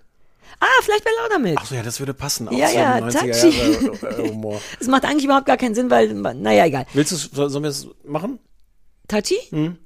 Speaker 2: Ah, vielleicht bei Laudermilk.
Speaker 1: Ach so, ja, das würde passen. Auch
Speaker 2: Ja, ja,
Speaker 1: 90er
Speaker 2: touchy.
Speaker 1: Jahre äh, Humor.
Speaker 2: Es macht eigentlich überhaupt gar keinen Sinn, weil, naja, egal.
Speaker 1: Willst du sollen wir es machen?
Speaker 2: Touchy?
Speaker 1: Hm.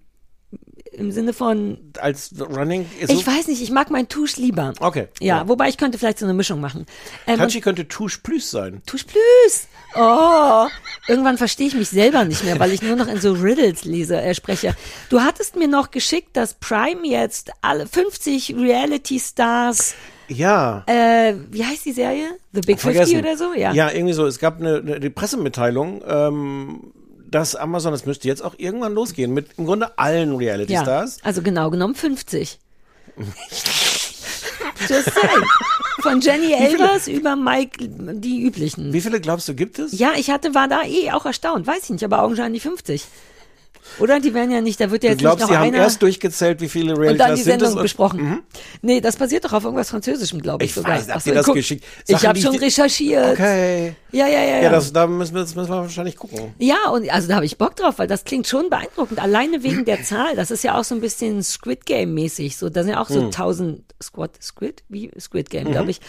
Speaker 2: Im Sinne von,
Speaker 1: Als Running? Ist
Speaker 2: ich
Speaker 1: so,
Speaker 2: weiß nicht, ich mag meinen Touche lieber.
Speaker 1: Okay.
Speaker 2: Ja, wobei ich könnte vielleicht so eine Mischung machen. Ähm,
Speaker 1: Touchy könnte Touche Plus sein.
Speaker 2: Touche Plus. Oh, irgendwann verstehe ich mich selber nicht mehr, weil ich nur noch in so Riddles lese, äh, spreche. Du hattest mir noch geschickt, dass Prime jetzt alle 50 Reality Stars,
Speaker 1: Ja.
Speaker 2: äh, wie heißt die Serie? The Big 50 oder so? Ja.
Speaker 1: Ja, irgendwie so. Es gab eine, eine Pressemitteilung, ähm, dass Amazon, das müsste jetzt auch irgendwann losgehen, mit im Grunde allen Reality
Speaker 2: Ja,
Speaker 1: Stars.
Speaker 2: also genau genommen 50. Just saying. Von Jenny Elvers über Mike, die üblichen.
Speaker 1: Wie viele glaubst du gibt es?
Speaker 2: Ja, ich hatte, war da eh auch erstaunt. Weiß ich nicht, aber augenscheinlich 50. Oder? Die werden ja nicht, da wird ja jetzt
Speaker 1: glaubst,
Speaker 2: nicht
Speaker 1: sie
Speaker 2: noch
Speaker 1: haben
Speaker 2: einer
Speaker 1: erst durchgezählt, wie viele Reality
Speaker 2: und dann die? Sendung besprochen. Nee, das basiert doch auf irgendwas Französischem, glaube ich,
Speaker 1: Ich
Speaker 2: sogar.
Speaker 1: weiß, habt
Speaker 2: so,
Speaker 1: ihr das
Speaker 2: guck,
Speaker 1: geschickt?
Speaker 2: Ich
Speaker 1: Sachen,
Speaker 2: habe
Speaker 1: die
Speaker 2: schon
Speaker 1: ich-
Speaker 2: recherchiert.
Speaker 1: Okay.
Speaker 2: Ja, ja, ja, ja.
Speaker 1: Ja, das, da müssen wir, das müssen wir wahrscheinlich gucken.
Speaker 2: Ja, und also da habe ich Bock drauf, weil das klingt schon beeindruckend. Alleine wegen der Zahl. Das ist ja auch so ein bisschen Squid Game mäßig. So, da sind ja auch so
Speaker 1: Hm.
Speaker 2: 1000 Squad, Squid, wie Squid Game,
Speaker 1: Mhm.
Speaker 2: glaube ich.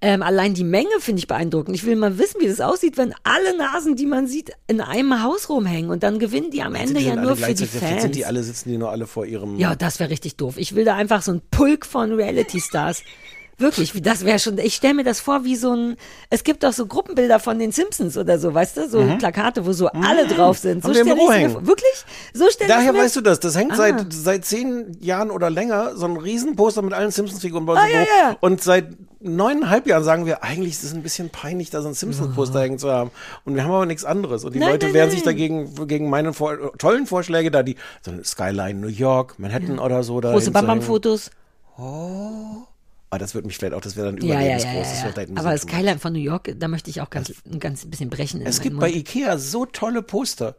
Speaker 2: Ähm, allein die Menge finde ich beeindruckend. Ich will mal wissen, wie das aussieht, wenn alle Nasen, die man sieht, in einem Haus rumhängen und dann gewinnen die am Ende ja nur für die Fans.
Speaker 1: Sind die alle, sitzen die nur alle vor ihrem...
Speaker 2: Ja, das wäre richtig doof. Ich will da einfach so ein Pulk von Reality-Stars. Wirklich, wie das wäre schon, ich stelle mir das vor wie so ein, es gibt doch so Gruppenbilder von den Simpsons oder so, weißt du, so
Speaker 1: Mhm.
Speaker 2: Plakate, wo so alle drauf sind. So stelle ich mir vor. Wirklich? So stelle ich
Speaker 1: Daher
Speaker 2: mir
Speaker 1: weißt du das. Das hängt
Speaker 2: Ah.
Speaker 1: seit, seit zehn Jahren oder länger, so ein Riesenposter mit allen Simpsons-Figuren bei uns
Speaker 2: Ah,
Speaker 1: im
Speaker 2: ja,
Speaker 1: Büro.
Speaker 2: ja.
Speaker 1: Und seit neuneinhalb Jahren sagen wir, eigentlich ist es ein bisschen peinlich, da so ein Simpsons-Poster hängen zu haben. Und wir haben aber nichts anderes. Und die
Speaker 2: Nein,
Speaker 1: Leute
Speaker 2: nein,
Speaker 1: wehren
Speaker 2: nein.
Speaker 1: sich dagegen, gegen meine vor, tollen Vorschläge da, die, so Skyline New York, Manhattan oder so. Da
Speaker 2: Große. Bam-Bam-Fotos.
Speaker 1: Ah, das wird mich vielleicht auch, das wäre dann
Speaker 2: Ja, ja, ja,
Speaker 1: überlebensgroß.
Speaker 2: ja,
Speaker 1: Das
Speaker 2: ja.
Speaker 1: ein
Speaker 2: Aber das. Skyline von New York, da möchte ich auch ganz, ein ganz bisschen brechen.
Speaker 1: Es gibt
Speaker 2: Mund.
Speaker 1: bei Ikea so tolle Poster.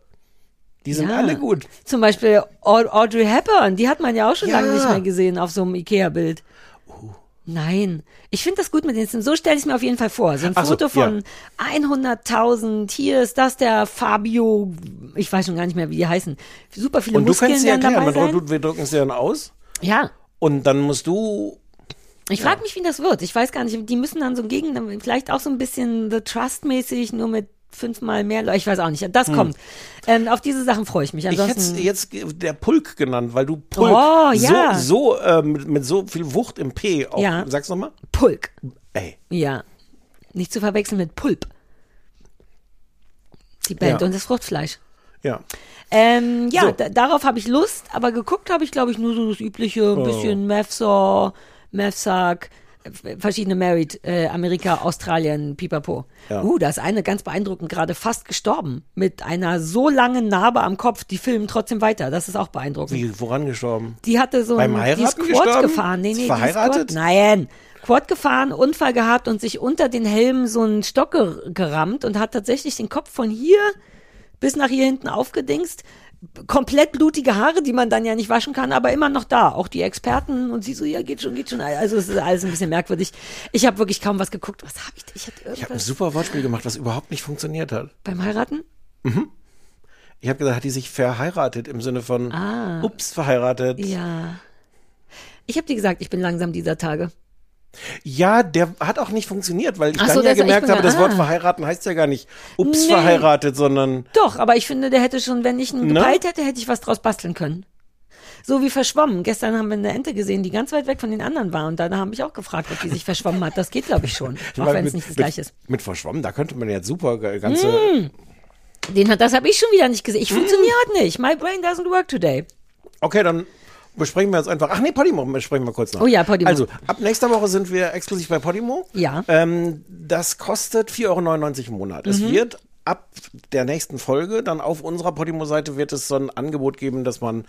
Speaker 1: Die sind
Speaker 2: Ja.
Speaker 1: alle gut.
Speaker 2: Zum Beispiel Aud- Audrey Hepburn, die hat man ja auch schon
Speaker 1: Ja.
Speaker 2: lange nicht mehr gesehen auf so einem Ikea-Bild.
Speaker 1: Oh.
Speaker 2: Nein, ich finde das gut mit den Simpsons. So stelle ich es mir auf jeden Fall vor. So ein
Speaker 1: Ach so,
Speaker 2: Foto von 100.000, hier ist das der Fabio, ich weiß schon gar nicht mehr, wie die heißen. Super viele
Speaker 1: Und du
Speaker 2: Muskeln
Speaker 1: kannst sie erklären. Man, du, wir drucken es dir dann aus.
Speaker 2: Ja,
Speaker 1: Und dann musst du
Speaker 2: ich frage mich, wie das wird. Ich weiß gar nicht, die müssen dann so gegen, vielleicht auch so ein bisschen The Trust-mäßig, nur mit fünfmal mehr Leute. Ich weiß auch nicht. Das kommt. Ähm, auf diese Sachen freue ich mich.
Speaker 1: Hm. Ich hätte
Speaker 2: Ansonsten.
Speaker 1: jetzt der Pulk genannt, weil du Pulk
Speaker 2: Oh, ja.
Speaker 1: so, so äh, mit, mit so viel Wucht im P auch,
Speaker 2: Ja.
Speaker 1: sag's nochmal.
Speaker 2: Pulk.
Speaker 1: Ey,
Speaker 2: Ja. Nicht zu verwechseln mit Pulp. Die Band
Speaker 1: Ja.
Speaker 2: und das Fruchtfleisch.
Speaker 1: ja.
Speaker 2: Ähm, ja,
Speaker 1: So.
Speaker 2: da, darauf habe ich Lust, aber geguckt habe ich, glaube ich, nur so das übliche, ein
Speaker 1: Oh.
Speaker 2: bisschen Mavsaw, Mavsack, äh, verschiedene Married, äh, Amerika, Australien, Pipapo.
Speaker 1: Ja.
Speaker 2: Uh, da ist eine ganz beeindruckend gerade fast gestorben. Mit einer so langen Narbe am Kopf, die filmen trotzdem weiter. Das ist auch beeindruckend.
Speaker 1: Wie, woran gestorben?
Speaker 2: Die hatte so
Speaker 1: Beim
Speaker 2: ein, die ist
Speaker 1: Heiraten
Speaker 2: Quad
Speaker 1: gestorben?
Speaker 2: gefahren. Nee, nee,
Speaker 1: verheiratet?
Speaker 2: Quad, nein. Quad gefahren, Unfall gehabt und sich unter den Helm so einen Stock ge gerammt und hat tatsächlich den Kopf von hier bis nach hier hinten aufgedingst. Komplett blutige Haare, die man dann ja nicht waschen kann, aber immer noch da. Auch die Experten und sie so, ja, geht schon, geht schon. Also es ist alles ein bisschen merkwürdig. Ich habe wirklich kaum was geguckt. Was habe ich? Ich hatte
Speaker 1: Ich habe ein super Wortspiel gemacht, was überhaupt nicht funktioniert hat.
Speaker 2: beim Heiraten.
Speaker 1: Ich habe gesagt, hat die sich verheiratet im Sinne von
Speaker 2: Ah.
Speaker 1: ups, verheiratet.
Speaker 2: Ja. Ich habe dir gesagt, ich bin langsam dieser Tage.
Speaker 1: Ja, der hat auch nicht funktioniert, weil ich
Speaker 2: Ach
Speaker 1: dann
Speaker 2: so,
Speaker 1: ja
Speaker 2: ich
Speaker 1: gemerkt habe,
Speaker 2: da-
Speaker 1: das Wort
Speaker 2: ah.
Speaker 1: verheiraten heißt ja gar nicht ups,
Speaker 2: Nee.
Speaker 1: verheiratet, sondern
Speaker 2: Doch, aber ich finde, der hätte schon, wenn ich ihn
Speaker 1: Ne?
Speaker 2: gepeilt hätte, hätte ich was draus basteln können. So wie verschwommen. Gestern haben wir eine Ente gesehen, die ganz weit weg von den anderen war. Und da habe ich auch gefragt, ob die sich verschwommen hat. Das geht, glaube ich, schon. Auch
Speaker 1: Weil
Speaker 2: wenn es nicht das
Speaker 1: mit,
Speaker 2: gleiche ist.
Speaker 1: Mit verschwommen, da könnte man jetzt super ganze.
Speaker 2: Hm. Den hat, das habe ich schon wieder nicht gesehen. Ich funktioniere heute nicht. My brain doesn't work today.
Speaker 1: Okay, dann besprechen wir jetzt einfach. Ach nee, Podimo besprechen wir kurz noch.
Speaker 2: Oh ja, Podimo.
Speaker 1: Also, ab nächster Woche sind wir exklusiv bei Podimo.
Speaker 2: Ja.
Speaker 1: Ähm, das kostet 4,99 Euro im Monat.
Speaker 2: Mhm.
Speaker 1: Es wird ab der nächsten Folge dann auf unserer Podimo-Seite wird es so ein Angebot geben, dass man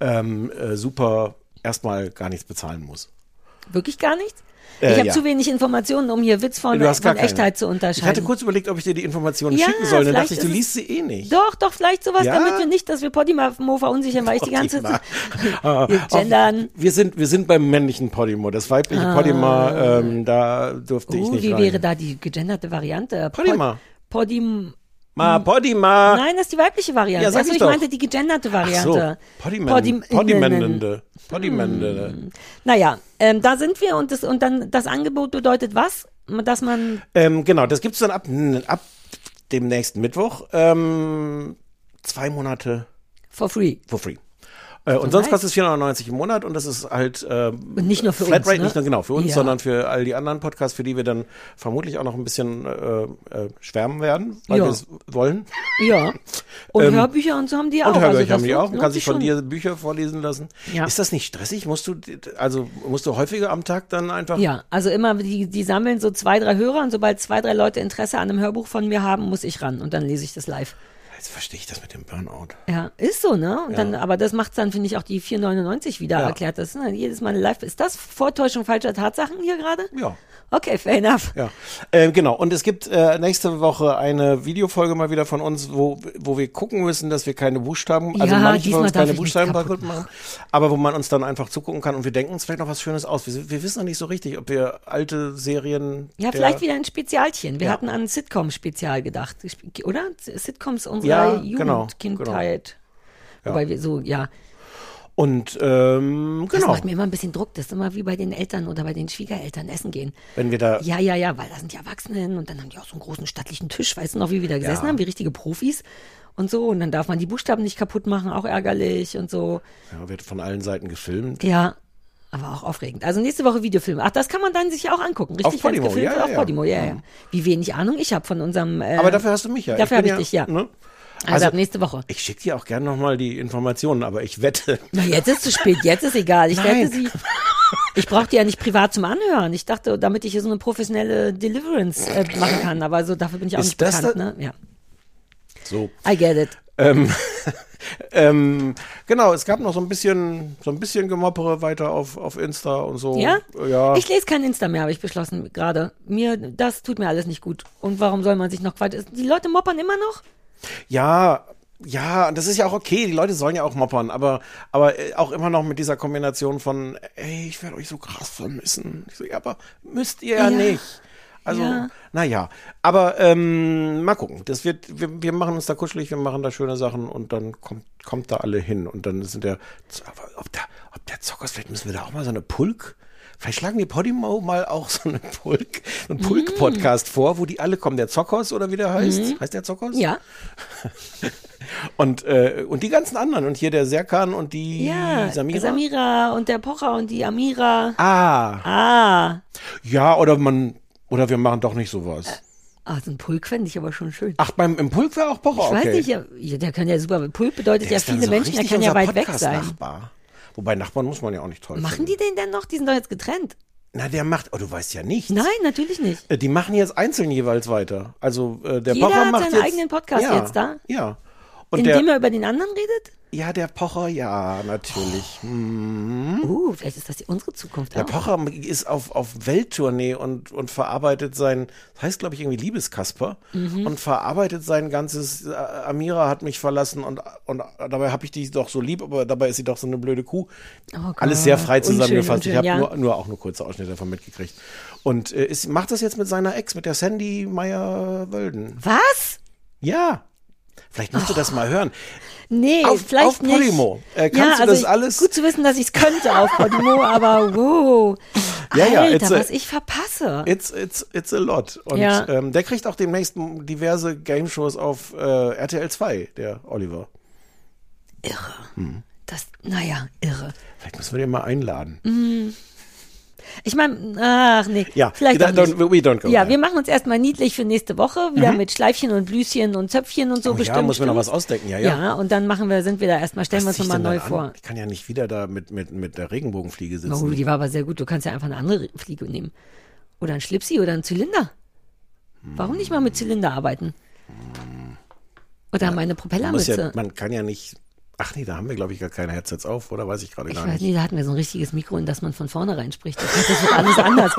Speaker 1: ähm, äh, super erstmal gar nichts bezahlen muss.
Speaker 2: wirklich gar nichts?
Speaker 1: Äh,
Speaker 2: ich habe
Speaker 1: ja.
Speaker 2: zu wenig Informationen, um hier Witz von, von. Echtheit zu
Speaker 1: Ich
Speaker 2: unterscheiden.
Speaker 1: hatte kurz überlegt, ob ich dir die Informationen
Speaker 2: Ja,
Speaker 1: schicken soll. Dann dachte ich, du liest sie eh nicht.
Speaker 2: Doch, doch, vielleicht sowas,
Speaker 1: Ja?
Speaker 2: damit wir nicht, dass wir Podimo verunsichern, weil ich die ganze. Zeit.
Speaker 1: Ah,
Speaker 2: Wir gendern.
Speaker 1: Wir sind, wir sind beim männlichen Podimo. Das weibliche Podima, ähm, da durfte ich
Speaker 2: Uh,
Speaker 1: nicht
Speaker 2: wie
Speaker 1: rein.
Speaker 2: wäre da die gegenderte Variante? Pod-
Speaker 1: Podima.
Speaker 2: Podim.
Speaker 1: Ma, Podima.
Speaker 2: Nein, das ist die weibliche Variante.
Speaker 1: Ja, sag
Speaker 2: Achso,
Speaker 1: ich
Speaker 2: ich meinte die gegenderte
Speaker 1: Ach
Speaker 2: Variante.
Speaker 1: so, Podimen,
Speaker 2: Podim-
Speaker 1: Podimendende. Podimendende.
Speaker 2: Naja, ähm, da sind wir und das, und dann das Angebot bedeutet was? Dass man,
Speaker 1: Ähm, genau, das gibt's dann ab, ab dem nächsten Mittwoch. Ähm, zwei Monate
Speaker 2: for free.
Speaker 1: for free. Äh, und sonst kostet es 490 im Monat und das ist halt ähm,
Speaker 2: Und nicht nur für
Speaker 1: Flatrate,
Speaker 2: uns, ne?
Speaker 1: nicht nur genau für uns,
Speaker 2: Ja.
Speaker 1: sondern für all die anderen Podcasts, für die wir dann vermutlich auch noch ein bisschen äh, äh, schwärmen werden, weil
Speaker 2: Ja.
Speaker 1: wir es wollen.
Speaker 2: Ja. Und
Speaker 1: Ähm,
Speaker 2: Hörbücher und so haben die auch.
Speaker 1: Und Hörbücher
Speaker 2: also
Speaker 1: haben die auch. Man kann sich von
Speaker 2: schon.
Speaker 1: dir Bücher vorlesen lassen.
Speaker 2: Ja.
Speaker 1: Ist das nicht stressig? Musst du, also musst du häufiger am Tag dann einfach
Speaker 2: Ja, also immer, die, die sammeln so zwei, drei Hörer und sobald zwei, drei Leute Interesse an einem Hörbuch von mir haben, muss ich ran und dann lese ich das live.
Speaker 1: Jetzt verstehe ich das mit dem Burnout.
Speaker 2: Ja, ist so, ne? Und dann, aber das macht dann, finde ich, auch die 4,99 wieder
Speaker 1: Ja.
Speaker 2: erklärt. Das ist ne, jedes Mal live. Ist das Vortäuschung falscher Tatsachen hier gerade?
Speaker 1: Ja.
Speaker 2: Okay, fair enough.
Speaker 1: Ja, ähm, genau. Und es gibt äh, nächste Woche eine Videofolge mal wieder von uns, wo, wo wir gucken müssen, dass wir keine Buchstaben, also
Speaker 2: Ja,
Speaker 1: manche von uns keine Buchstaben
Speaker 2: kaputt
Speaker 1: machen, aber wo man uns dann einfach zugucken kann und wir denken uns vielleicht noch was Schönes aus. Wir, wir wissen noch nicht so richtig, ob wir alte Serien.
Speaker 2: Ja, vielleicht wieder ein Spezialchen. Wir
Speaker 1: Ja.
Speaker 2: hatten an Sitcom-Spezial gedacht, oder? Sitcoms unserer
Speaker 1: Ja,
Speaker 2: Jugend,
Speaker 1: genau,
Speaker 2: Kindheit.
Speaker 1: Ja.
Speaker 2: Wobei wir so, ja.
Speaker 1: Und ähm,
Speaker 2: Das
Speaker 1: genau,
Speaker 2: macht mir immer ein bisschen Druck. Das ist immer wie bei den Eltern oder bei den Schwiegereltern essen gehen.
Speaker 1: wenn wir da.
Speaker 2: Ja, ja, ja, weil da sind die Erwachsenen und dann haben die auch so einen großen stattlichen Tisch. Weißt du noch, wie wir da gesessen
Speaker 1: Ja.
Speaker 2: haben, wie richtige Profis und so. Und dann darf man die Buchstaben nicht kaputt machen, auch ärgerlich und so.
Speaker 1: Ja, wird von allen Seiten gefilmt.
Speaker 2: Ja, aber auch aufregend. Also nächste Woche Videofilm. Ach, das kann man dann sich auch angucken. Richtig,
Speaker 1: Podimo,
Speaker 2: gefilmt
Speaker 1: ja,
Speaker 2: wird,
Speaker 1: ja,
Speaker 2: auf
Speaker 1: ja.
Speaker 2: Podimo, ja, ja. Wie wenig Ahnung ich habe von unserem. Äh,
Speaker 1: Aber dafür hast du mich ja.
Speaker 2: dafür
Speaker 1: bin
Speaker 2: hab ich dich, ja.
Speaker 1: Ne?
Speaker 2: Also, ab nächste Woche.
Speaker 1: Ich schicke dir auch gerne nochmal die Informationen, aber ich wette.
Speaker 2: Na, jetzt ist zu spät, jetzt ist egal. Ich
Speaker 1: Nein.
Speaker 2: wette sie. Ich brauche die ja nicht privat zum Anhören. Ich dachte, damit ich hier so eine professionelle Deliverance äh, machen kann. Aber so dafür bin ich auch
Speaker 1: Ist
Speaker 2: nicht bekannt,
Speaker 1: da-
Speaker 2: ne? Ja.
Speaker 1: So.
Speaker 2: I get it.
Speaker 1: Ähm, ähm, genau, es gab noch so ein bisschen, so ein bisschen Gemoppere weiter auf, auf Insta und so.
Speaker 2: Ja?
Speaker 1: Ja.
Speaker 2: Ich lese kein Insta mehr, habe ich beschlossen gerade. Mir, das tut mir alles nicht gut. Und warum soll man sich noch weiter. Die Leute moppern immer noch?
Speaker 1: Ja, ja, das ist ja auch okay. Die Leute sollen ja auch moppern, aber, aber äh, auch immer noch mit dieser Kombination von, ey, ich werde euch so krass vermissen. Ich so, ja, aber müsst ihr ja,
Speaker 2: Ja.
Speaker 1: nicht. Also,
Speaker 2: Ja.
Speaker 1: naja. Aber ähm, mal gucken. Das wird, wir, wir machen uns da kuschelig, wir machen da schöne Sachen und dann kommt, kommt da alle hin. Und dann sind der, aber ob der, ob der Zockers, vielleicht müssen wir da auch mal so eine Pulk. Vielleicht schlagen die Podimo mal auch so eine Pulk, einen Pulk-Podcast vor, wo die alle kommen. Der Zockers oder wie der heißt? Heißt der Zockers?
Speaker 2: Ja.
Speaker 1: Und, äh, und die ganzen anderen. Und hier der Serkan und die
Speaker 2: Ja.
Speaker 1: Samira.
Speaker 2: Samira und der Pocher und die Amira.
Speaker 1: Ah,
Speaker 2: Ah.
Speaker 1: ja, oder man, oder wir machen doch nicht sowas.
Speaker 2: Ah, so ein Pulk fände ich aber schon schön.
Speaker 1: Ach, beim, im Pulk wäre auch Pocher,
Speaker 2: ich
Speaker 1: okay.
Speaker 2: weiß nicht, ja, der kann ja super. Pulk bedeutet
Speaker 1: Der
Speaker 2: ja viele
Speaker 1: so
Speaker 2: Menschen, der kann ja weit weg sein.
Speaker 1: Podcast-Nachbar. Wobei Nachbarn muss man ja auch nicht toll
Speaker 2: Machen
Speaker 1: finden.
Speaker 2: die den denn noch? Die sind doch jetzt getrennt.
Speaker 1: Na, der macht, oh, du weißt ja nichts.
Speaker 2: Nein, natürlich nicht.
Speaker 1: Äh, Die machen jetzt einzeln jeweils weiter. Also äh, der
Speaker 2: Jeder
Speaker 1: Pocher
Speaker 2: hat
Speaker 1: macht
Speaker 2: seinen
Speaker 1: jetzt,
Speaker 2: eigenen Podcast
Speaker 1: ja,
Speaker 2: jetzt da?
Speaker 1: Ja. Und
Speaker 2: Indem
Speaker 1: der,
Speaker 2: er über den anderen redet?
Speaker 1: Ja, der Pocher, ja, natürlich. Hm.
Speaker 2: Uh, vielleicht ist das die, unsere Zukunft
Speaker 1: Der
Speaker 2: auch.
Speaker 1: Pocher ist auf, auf Welttournee und, und verarbeitet sein, das heißt glaube ich irgendwie Liebeskasper
Speaker 2: Mhm.
Speaker 1: und verarbeitet sein ganzes, äh, Amira hat mich verlassen und, und dabei habe ich die doch so lieb, aber dabei ist sie doch so eine blöde Kuh.
Speaker 2: Oh.
Speaker 1: Alles sehr frei
Speaker 2: Unschön,
Speaker 1: zusammengefasst. ich
Speaker 2: unschön,
Speaker 1: habe
Speaker 2: ja.
Speaker 1: nur, nur auch nur kurze Ausschnitte davon mitgekriegt. Und äh, ist, macht das jetzt mit seiner Ex, mit der Sandy Meyer-Wölden.
Speaker 2: Was?
Speaker 1: Ja. Vielleicht musst du das mal hören.
Speaker 2: Nee,
Speaker 1: Auf-
Speaker 2: vielleicht
Speaker 1: auf
Speaker 2: nicht.
Speaker 1: Podimo. Äh, kannst
Speaker 2: ja,
Speaker 1: du
Speaker 2: also
Speaker 1: das
Speaker 2: ich,
Speaker 1: alles-
Speaker 2: Gut zu wissen, dass ich es könnte auf Podimo, aber wow.
Speaker 1: Ja, ja,
Speaker 2: Alter,
Speaker 1: it's a-
Speaker 2: was ich verpasse.
Speaker 1: It's, it's, it's a lot. Und
Speaker 2: Ja.
Speaker 1: ähm, der kriegt auch demnächst diverse Game-Shows auf äh, RTL 2, der Oliver.
Speaker 2: irre.
Speaker 1: Hm.
Speaker 2: Das, naja, irre.
Speaker 1: Vielleicht müssen wir den mal einladen.
Speaker 2: Ich meine, ach nee,
Speaker 1: Ja,
Speaker 2: vielleicht nicht.
Speaker 1: don't- we don't go
Speaker 2: Ja,
Speaker 1: there.
Speaker 2: wir machen uns erstmal niedlich für nächste Woche, wieder mit Schleifchen und Blüschen und Zöpfchen und so
Speaker 1: Oh
Speaker 2: bestimmt.
Speaker 1: ja, muss man noch was ausdenken. Ja, ja.
Speaker 2: Ja, und dann machen wir, sind wir da erstmal, stellen wir uns nochmal neu vor.
Speaker 1: an? Ich kann ja nicht wieder da mit, mit, mit der Regenbogenfliege sitzen.
Speaker 2: Oh, die war aber sehr gut. Du kannst ja einfach eine andere Fliege nehmen. Oder ein Schlipsi oder ein Zylinder. Warum nicht mal mit Zylinder arbeiten? Oder meine Propellermütze.
Speaker 1: ja, man kann ja nicht Ach nee, da haben wir, glaube ich, gar keine Headsets auf, oder weiß ich gerade
Speaker 2: Ich
Speaker 1: gar
Speaker 2: weiß
Speaker 1: nicht.
Speaker 2: nicht, da hatten wir so ein richtiges Mikro, in das man von vorne reinspricht. Das ist alles anders.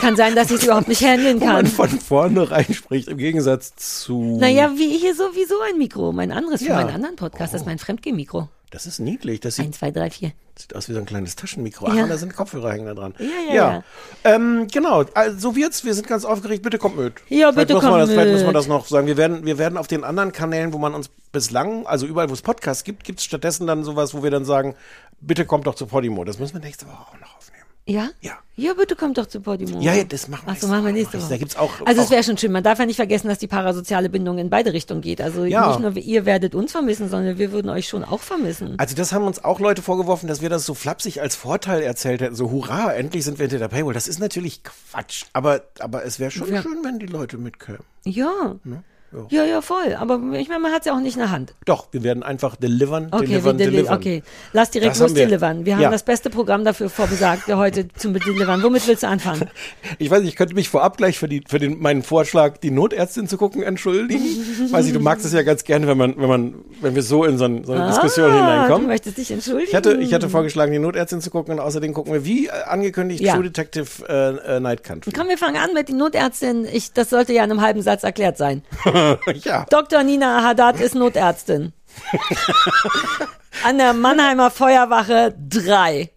Speaker 2: Kann sein, dass ich es überhaupt nicht handeln
Speaker 1: Wo man
Speaker 2: kann.
Speaker 1: von vorne reinspricht, im Gegensatz zu.
Speaker 2: Naja, wie hier sowieso ein Mikro. Mein anderes für
Speaker 1: Ja.
Speaker 2: meinen anderen Podcast, das ist mein Fremdgeh-Mikro.
Speaker 1: Das ist niedlich. Das sieht,
Speaker 2: Eins, zwei, drei, vier.
Speaker 1: sieht aus wie so ein kleines Taschenmikro.
Speaker 2: Ja.
Speaker 1: und da sind Kopfhörer hängen da dran.
Speaker 2: Ja, ja, ja.
Speaker 1: Ähm, genau. Also, so wird's. Wir sind ganz aufgeregt. Bitte kommt mit.
Speaker 2: Ja,
Speaker 1: Vielleicht
Speaker 2: bitte kommt
Speaker 1: das, Vielleicht muss man
Speaker 2: mit.
Speaker 1: das noch sagen. Wir werden, wir werden auf den anderen Kanälen, wo man uns bislang, also überall, wo es Podcasts gibt, gibt's stattdessen dann sowas, wo wir dann sagen, bitte kommt doch zu Podimo. Das müssen wir nächste Woche auch noch aufnehmen.
Speaker 2: Ja?
Speaker 1: Ja.
Speaker 2: Ja, bitte kommt doch zu Podimo.
Speaker 1: Ja, ja, das machen wir
Speaker 2: Ach so,
Speaker 1: nächste
Speaker 2: machen wir nächste Woche.
Speaker 1: Da gibt's auch-
Speaker 2: Also es wäre schon schön. Man darf ja nicht vergessen, dass die parasoziale Bindung in beide Richtungen geht. Also
Speaker 1: Ja.
Speaker 2: nicht nur ihr werdet uns vermissen, sondern wir würden euch schon auch vermissen.
Speaker 1: Also das haben uns auch Leute vorgeworfen, dass wir das so flapsig als Vorteil erzählt hätten. So, hurra, endlich sind wir hinter der Paywall. Das ist natürlich Quatsch. Aber, aber es wäre schon
Speaker 2: Ja.
Speaker 1: schön, wenn die Leute mitkämen.
Speaker 2: Ja.
Speaker 1: Ne? Ja.
Speaker 2: Ja, voll. Aber ich meine, man hat es ja auch nicht in der Hand.
Speaker 1: Doch, wir werden einfach delivern,
Speaker 2: Okay,
Speaker 1: delivern,
Speaker 2: wir deli
Speaker 1: delivern.
Speaker 2: okay. Lass direkt
Speaker 1: Das
Speaker 2: los
Speaker 1: wir.
Speaker 2: delivern. Wir haben
Speaker 1: Ja.
Speaker 2: das beste Programm dafür vorbesagt, heute zum Delivern. Womit willst du anfangen?
Speaker 1: Ich weiß nicht, ich könnte mich vorab gleich für, die, für den, meinen Vorschlag, die Notärztin zu gucken, entschuldigen. weiß ich, du magst es ja ganz gerne, wenn man, wenn man, wenn wir so in so, ein, so eine Diskussion
Speaker 2: ah, Du
Speaker 1: hineinkommen.
Speaker 2: möchtest dich entschuldigen.
Speaker 1: Ich hatte, ich hatte vorgeschlagen, die Notärztin zu gucken und außerdem gucken wir, wie äh, angekündigt,
Speaker 2: Ja.
Speaker 1: True Detective äh, äh, Night Country.
Speaker 2: Komm, wir fangen an mit den Notärztin. Ich, das sollte ja in einem halben Satz erklärt sein.
Speaker 1: ja.
Speaker 2: Dr. Nina Haddad ist Notärztin. An der Mannheimer Feuerwache 3.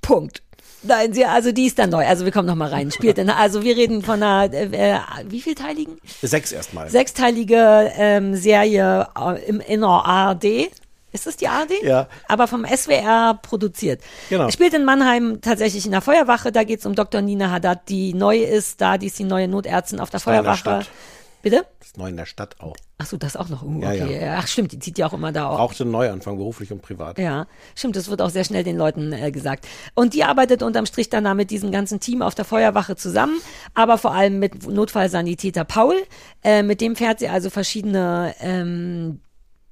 Speaker 2: Punkt. Nein, sie, also die ist dann neu. Also wir kommen noch mal rein. Spielt in, also wir reden von einer, äh, äh, wie vielteiligen?
Speaker 1: Sechs erstmal.
Speaker 2: Sechsteilige ähm, Serie äh, im, in der ARD. Ist das die ARD?
Speaker 1: Ja.
Speaker 2: Aber vom SWR produziert.
Speaker 1: Genau.
Speaker 2: Spielt in Mannheim tatsächlich in der Feuerwache. Da geht's um Dr. Nina Haddad, die neu ist. Da, die ist die neue Notärztin auf der Feuerwache. Bitte?
Speaker 1: Das ist neu in der Stadt auch.
Speaker 2: Ach so, das auch noch. Uh,
Speaker 1: Ja,
Speaker 2: okay.
Speaker 1: ja.
Speaker 2: Ach stimmt, die zieht ja auch immer da auf.
Speaker 1: Brauchte einen Neuanfang, beruflich und privat.
Speaker 2: Ja, stimmt, das wird auch sehr schnell den Leuten äh, gesagt. Und die arbeitet unterm Strich dann da mit diesem ganzen Team auf der Feuerwache zusammen, aber vor allem mit Notfallsanitäter Paul. Äh, mit dem fährt sie also verschiedene ähm,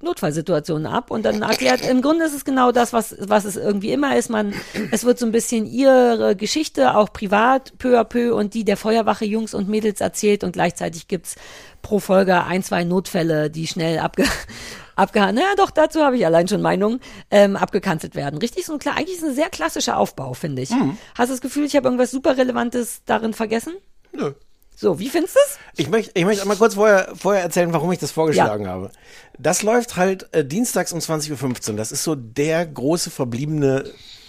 Speaker 2: Notfallsituationen ab und dann erklärt, im Grunde ist es genau das, was, was es irgendwie immer ist. Man, es wird so ein bisschen ihre Geschichte, auch privat, peu à peu und die der Feuerwache Jungs und Mädels erzählt und gleichzeitig gibt's pro Folge ein, zwei Notfälle, die schnell abge, abgehandelt, naja doch, dazu habe ich allein schon Meinung, ähm, abgekanzelt werden. Richtig so ein klar, eigentlich ist ein sehr klassischer Aufbau, finde ich. Hast du das Gefühl, ich habe irgendwas super Relevantes darin vergessen?
Speaker 1: Nö.
Speaker 2: So, wie findest du es?
Speaker 1: Ich möchte, ich möchte einmal kurz vorher, vorher erzählen, warum ich das vorgeschlagen habe. Das läuft halt äh, dienstags um 20.15 Uhr. Das ist so der große verbliebene.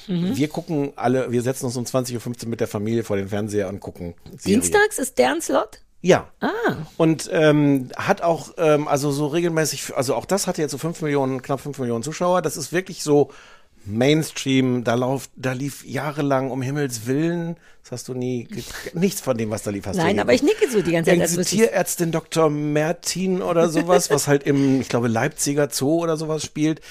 Speaker 2: Mhm.
Speaker 1: Wir gucken alle, wir setzen uns um 20.15 Uhr mit der Familie vor den Fernseher und gucken. Serie.
Speaker 2: Dienstags ist deren Slot?
Speaker 1: Ja.
Speaker 2: Ah.
Speaker 1: Und ähm, hat auch, ähm, also so regelmäßig, also auch das hatte jetzt so 5 Millionen, knapp 5 Millionen Zuschauer. Das ist wirklich so Mainstream, da lauf, da lief jahrelang um Himmels Willen, das hast du nie, nichts von dem, was da lief, hast du
Speaker 2: Nein, aber ich nicke so die ganze Zeit. als.
Speaker 1: Tierärztin Dr. Mertin oder sowas, was halt im, ich glaube, Leipziger Zoo oder sowas spielt.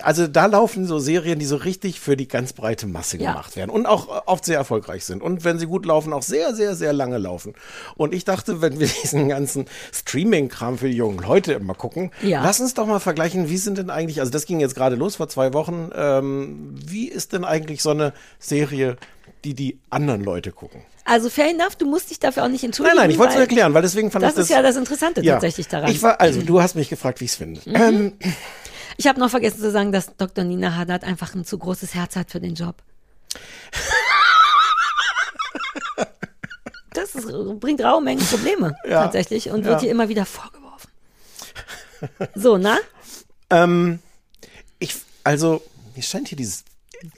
Speaker 1: Also da laufen so Serien, die so richtig für die ganz breite Masse
Speaker 2: Ja.
Speaker 1: gemacht werden und auch oft sehr erfolgreich sind. Und wenn sie gut laufen, auch sehr, sehr, sehr lange laufen. Und ich dachte, wenn wir diesen ganzen Streaming-Kram für die jungen Leute immer gucken,
Speaker 2: Ja.
Speaker 1: lass uns doch mal vergleichen, wie sind denn eigentlich, also das ging jetzt gerade los vor zwei Wochen, ähm, wie ist denn eigentlich so eine Serie, die die anderen Leute gucken?
Speaker 2: Also fair enough, du musst dich dafür auch nicht
Speaker 1: Nein,
Speaker 2: entschuldigen.
Speaker 1: nein, ich wollte es nur erklären, weil deswegen fand
Speaker 2: Das
Speaker 1: ich das.
Speaker 2: ist ja das Interessante
Speaker 1: Ja.
Speaker 2: tatsächlich daran. Mhm.
Speaker 1: Ich war, also du hast mich gefragt, wie ich es finde. Ähm,
Speaker 2: Ich habe noch vergessen zu sagen, dass Dr. Nina Haddad einfach ein zu großes Herz hat für den Job. Das ist, bringt raue Mengen Probleme
Speaker 1: Ja.
Speaker 2: tatsächlich und
Speaker 1: Ja.
Speaker 2: wird ihr immer wieder vorgeworfen. So, na?
Speaker 1: ähm, ich, also, mir scheint hier dieses,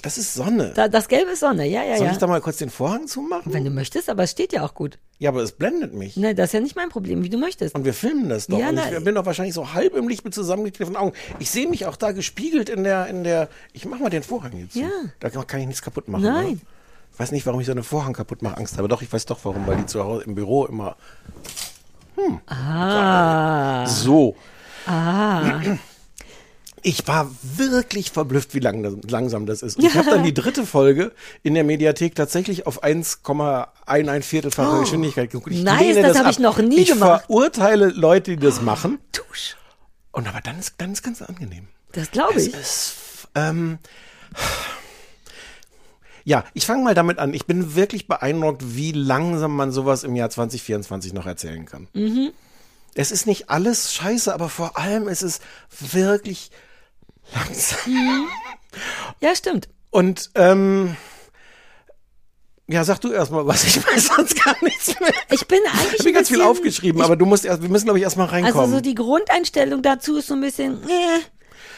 Speaker 1: das ist Sonne.
Speaker 2: Da, das Gelbe ist Sonne, ja, ja,
Speaker 1: Soll
Speaker 2: ja.
Speaker 1: ich da mal kurz den Vorhang zumachen?
Speaker 2: Wenn du möchtest, aber es steht ja auch gut.
Speaker 1: ja, aber es blendet mich.
Speaker 2: Ne, das ist ja nicht mein Problem, wie du möchtest.
Speaker 1: Und wir filmen das doch.
Speaker 2: Ja,
Speaker 1: und
Speaker 2: na-
Speaker 1: ich bin doch wahrscheinlich so halb im Licht mit zusammengekniffenen Augen. Ich sehe mich auch da gespiegelt in der, in der, ich mach mal den Vorhang jetzt.
Speaker 2: Ja.
Speaker 1: Da kann ich nichts kaputt machen.
Speaker 2: Nein.
Speaker 1: Oder? Ich weiß nicht, warum ich so einen Vorhang kaputt mache, Angst habe. Doch, ich weiß doch warum, weil die zu Hause im Büro immer
Speaker 2: Ah.
Speaker 1: so.
Speaker 2: Ah.
Speaker 1: Ich war wirklich verblüfft, wie lang das, langsam das ist. Und ich habe dann die dritte Folge in der Mediathek tatsächlich auf 1,1 Viertelfache Geschwindigkeit geguckt. Ich
Speaker 2: Oh. Nice, das hab
Speaker 1: ab.
Speaker 2: ich noch nie
Speaker 1: ich
Speaker 2: gemacht.
Speaker 1: verurteile Leute, die das machen.
Speaker 2: Tusch.
Speaker 1: Und aber dann ist, dann ist ganz angenehm.
Speaker 2: Das glaube ich.
Speaker 1: ist, ähm, ja, ich fange mal damit an. Ich bin wirklich beeindruckt, wie langsam man sowas im Jahr 2024 noch erzählen kann.
Speaker 2: Mhm.
Speaker 1: Es ist nicht alles scheiße, aber vor allem ist es wirklich
Speaker 2: Mhm. Ja, stimmt.
Speaker 1: Und ähm, ja, sag du erstmal was, ich weiß sonst gar nichts mehr.
Speaker 2: Ich bin eigentlich
Speaker 1: Ich habe ganz viel aufgeschrieben, aber du musst erst, wir müssen glaube ich erstmal reinkommen.
Speaker 2: Also so die Grundeinstellung dazu ist so ein bisschen, äh,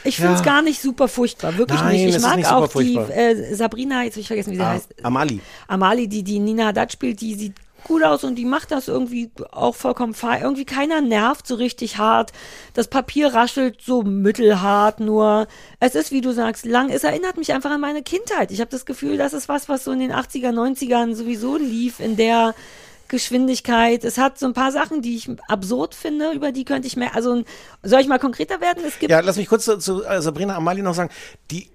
Speaker 2: ich finde es
Speaker 1: Ja.
Speaker 2: gar nicht super furchtbar, wirklich
Speaker 1: Nein,
Speaker 2: nicht. Ich mag
Speaker 1: nicht
Speaker 2: auch die äh, Sabrina, jetzt habe ich vergessen, wie sie
Speaker 1: Ah,
Speaker 2: heißt.
Speaker 1: Amali.
Speaker 2: Amali, die die Nina Haddad spielt, die sieht gut aus und die macht das irgendwie auch vollkommen fein. Irgendwie keiner nervt so richtig hart. Das Papier raschelt so mittelhart nur. Es ist, wie du sagst, lang. Es erinnert mich einfach an meine Kindheit. Ich habe das Gefühl, das ist was, was so in den 80er, 90ern sowieso lief in der Geschwindigkeit. Es hat so ein paar Sachen, die ich absurd finde, über die könnte ich mehr, also soll ich mal konkreter werden? Es gibt
Speaker 1: Ja, lass mich kurz zu, zu äh, Sabrina Amali noch sagen, die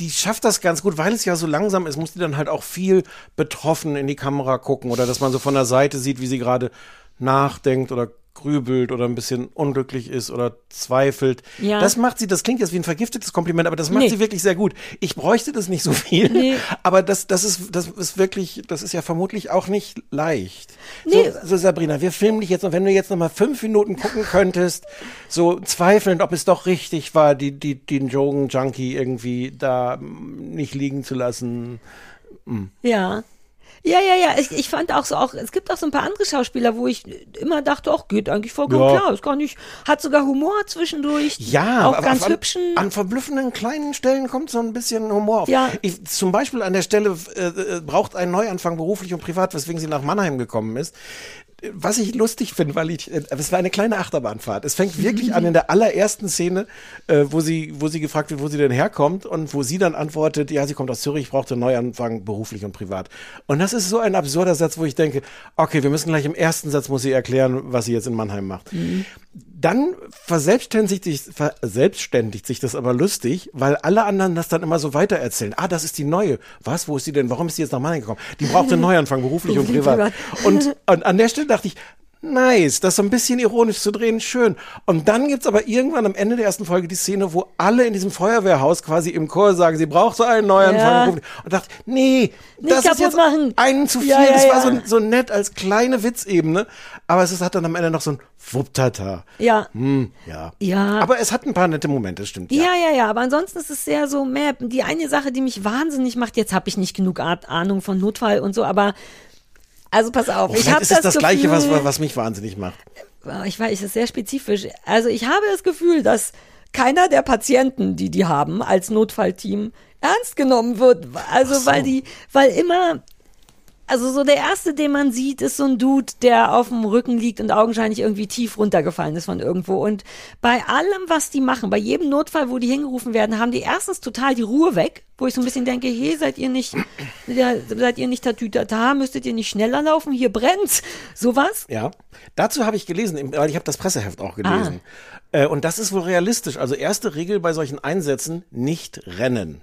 Speaker 1: die schafft das ganz gut, weil es ja so langsam ist, muss die dann halt auch viel betroffen in die Kamera gucken oder dass man so von der Seite sieht, wie sie gerade nachdenkt oder grübelt oder ein bisschen unglücklich ist oder zweifelt.
Speaker 2: Ja.
Speaker 1: Das macht sie, das klingt jetzt wie ein vergiftetes Kompliment, aber das macht
Speaker 2: Nee.
Speaker 1: sie wirklich sehr gut. Ich bräuchte das nicht so viel,
Speaker 2: Nee.
Speaker 1: aber das, das ist, das ist wirklich, das ist ja vermutlich auch nicht leicht.
Speaker 2: Nee.
Speaker 1: So, so Sabrina, wir filmen dich jetzt und wenn du jetzt noch mal fünf Minuten gucken könntest, so zweifelnd, ob es doch richtig war, die, die, den Jogen Junkie irgendwie da mm, nicht liegen zu lassen.
Speaker 2: Ja. Ja, ja, ja. Ich, ich fand auch so auch, es gibt auch so ein paar andere Schauspieler, wo ich immer dachte, ach, geht eigentlich vollkommen
Speaker 1: Ja.
Speaker 2: klar. Ist gar nicht, hat sogar Humor zwischendurch.
Speaker 1: Ja,
Speaker 2: auch ganz
Speaker 1: an,
Speaker 2: hübschen.
Speaker 1: An verblüffenden kleinen Stellen kommt so ein bisschen Humor auf.
Speaker 2: Ja.
Speaker 1: Ich, zum Beispiel an der Stelle äh, äh, braucht ein Neuanfang beruflich und privat, weswegen sie nach Mannheim gekommen ist. Was ich lustig finde, weil ich, äh, es war eine kleine Achterbahnfahrt. Es fängt wirklich an in der allerersten Szene, äh, wo sie, wo sie gefragt wird, wo sie denn herkommt und wo sie dann antwortet, ja, sie kommt aus Zürich, braucht einen Neuanfang beruflich und privat. Und das ist so ein absurder Satz, wo ich denke, okay, wir müssen gleich im ersten Satz muss sie erklären, was sie jetzt in Mannheim macht. Dann verselbstständigt sich, verselbstständigt sich das aber lustig, weil alle anderen das dann immer so weitererzählen. Ah, das ist die neue. Was? Wo ist die denn? Warum ist die jetzt nach Mannheim gekommen? Die braucht einen Neuanfang, beruflich und privat.
Speaker 2: Und,
Speaker 1: und an der Stelle dachte ich, nice, das so ein bisschen ironisch zu drehen, schön. Und dann gibt's aber irgendwann am Ende der ersten Folge die Szene, wo alle in diesem Feuerwehrhaus quasi im Chor sagen, sie braucht so einen Neuanfang.
Speaker 2: Ja.
Speaker 1: Und dachte, nee,
Speaker 2: Nicht
Speaker 1: das ist jetzt
Speaker 2: machen.
Speaker 1: einen zu viel.
Speaker 2: Ja, ja,
Speaker 1: das war
Speaker 2: ja.
Speaker 1: so, so nett als kleine Witzebene. Aber es ist, hat dann am Ende noch so ein Wupptata.
Speaker 2: ja.
Speaker 1: Hm, ja.
Speaker 2: Ja.
Speaker 1: Aber es hat ein paar nette Momente, stimmt.
Speaker 2: Ja, ja, ja, aber ansonsten ist es sehr so mehr die eine Sache, die mich wahnsinnig macht. Jetzt habe ich nicht genug Ahnung von Notfall und so, aber also pass auf,
Speaker 1: Oh,
Speaker 2: ich habe
Speaker 1: ist es
Speaker 2: das,
Speaker 1: das, Gleiche, was,
Speaker 2: Gefühl,
Speaker 1: was mich wahnsinnig macht.
Speaker 2: ich weiß, es ist sehr spezifisch. Also ich habe das Gefühl, dass keiner der Patienten, die die haben als Notfallteam, ernst genommen wird. Also
Speaker 1: so.
Speaker 2: weil die, weil immer, also so der erste, den man sieht, ist so ein Dude, der auf dem Rücken liegt und augenscheinlich irgendwie tief runtergefallen ist von irgendwo. Und bei allem, was die machen, bei jedem Notfall, wo die hingerufen werden, haben die erstens total die Ruhe weg, wo ich so ein bisschen denke, hey, seid ihr nicht, ja, seid ihr nicht tatütata, müsstet ihr nicht schneller laufen, hier brennt's, sowas.
Speaker 1: Ja, dazu habe ich gelesen, weil ich habe das Presseheft auch gelesen.
Speaker 2: Ah.
Speaker 1: Äh, und das ist wohl realistisch. Also erste Regel bei solchen Einsätzen, nicht rennen.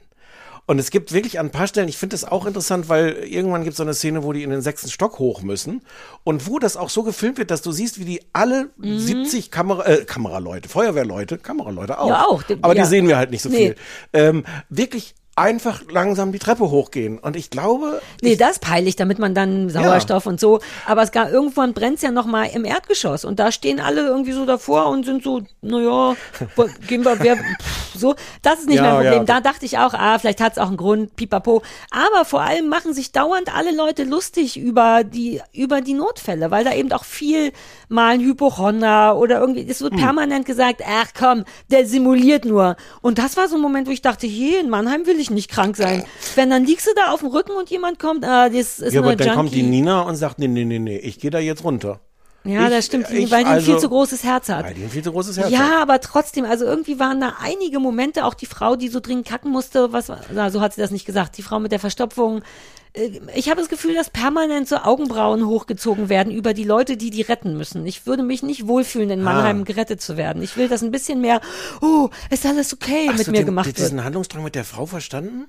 Speaker 1: Und es gibt wirklich an ein paar Stellen, ich finde das auch interessant, weil irgendwann gibt es so eine Szene, wo die in den sechsten Stock hoch müssen und wo das auch so gefilmt wird, dass du siehst, wie die alle
Speaker 2: Mhm.
Speaker 1: 70 Kamera, äh, Kameraleute, Feuerwehrleute, Kameraleute auch.
Speaker 2: Ja, auch.
Speaker 1: Aber
Speaker 2: Ja.
Speaker 1: die sehen wir halt nicht so
Speaker 2: Nee.
Speaker 1: viel. Ähm, wirklich einfach langsam die Treppe hochgehen. Und ich glaube,
Speaker 2: Nee, das peile ich, damit man dann Sauerstoff und so. Aber es gar, irgendwann brennt's ja noch mal im Erdgeschoss und da stehen alle irgendwie so davor und sind so, naja, gehen wir, wer, pff, so. Das ist nicht
Speaker 1: Ja,
Speaker 2: mein Problem.
Speaker 1: ja.
Speaker 2: Da dachte ich auch, ah, vielleicht hat's auch einen Grund, pipapo. Aber vor allem machen sich dauernd alle Leute lustig über die, über die Notfälle, weil da eben auch viel mal ein Hypochonder oder irgendwie, es wird
Speaker 1: Hm.
Speaker 2: permanent gesagt, ach komm, der simuliert nur. Und das war so ein Moment, wo ich dachte, hier in Mannheim will ich nicht krank sein. Wenn dann liegst du da auf dem Rücken und jemand kommt, ah, das ist
Speaker 1: ja,
Speaker 2: nur
Speaker 1: aber dann
Speaker 2: Junkie.
Speaker 1: kommt die Nina und sagt, nee, nee, nee, nee, ich gehe da jetzt runter.
Speaker 2: Ja,
Speaker 1: Ich-
Speaker 2: das stimmt,
Speaker 1: ich
Speaker 2: weil die ein viel
Speaker 1: also-
Speaker 2: zu großes Herz hat.
Speaker 1: Weil die ein viel zu großes Herz hat.
Speaker 2: Ja, aber trotzdem, also irgendwie waren da einige Momente, auch die Frau, die so dringend kacken musste, was, na, so hat sie das nicht gesagt, die Frau mit der Verstopfung. Äh, Ich habe das Gefühl, dass permanent so Augenbrauen hochgezogen werden über die Leute, die die retten müssen. Ich würde mich nicht wohlfühlen, in Mannheim gerettet zu werden. Ich will, dass ein bisschen mehr, oh, ist alles okay
Speaker 1: Hast
Speaker 2: mit
Speaker 1: du
Speaker 2: mir
Speaker 1: den,
Speaker 2: gemacht wird.
Speaker 1: diesen Handlungsdrang mit der Frau verstanden?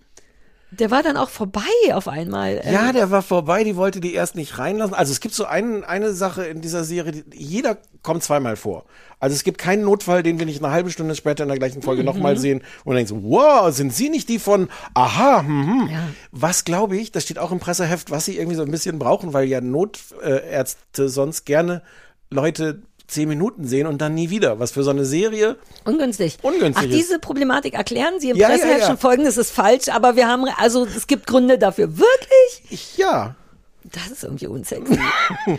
Speaker 2: Der war dann auch vorbei auf einmal. Ähm,
Speaker 1: Ja, der war vorbei, die wollte die erst nicht reinlassen. Also es gibt so ein, eine Sache in dieser Serie, die, jeder kommt zweimal vor. Also es gibt keinen Notfall, den wir nicht eine halbe Stunde später in der gleichen Folge
Speaker 2: Mhm.
Speaker 1: nochmal sehen und dann denkst wow, sind Sie nicht die von, aha, hm, hm.
Speaker 2: Ja.
Speaker 1: Was glaube ich, das steht auch im Presseheft, was sie irgendwie so ein bisschen brauchen, weil ja Notärzte sonst gerne Leute zehn Minuten sehen und dann nie wieder. Was für so eine Serie
Speaker 2: Ungünstig.
Speaker 1: Ungünstig
Speaker 2: Ach,
Speaker 1: ist.
Speaker 2: diese Problematik erklären Sie im
Speaker 1: Ja, ja,
Speaker 2: Presseheft
Speaker 1: ja.
Speaker 2: schon folgendes ist falsch, aber wir haben, also es gibt Gründe dafür. Wirklich?
Speaker 1: Ich, ja.
Speaker 2: Das ist irgendwie unsexy.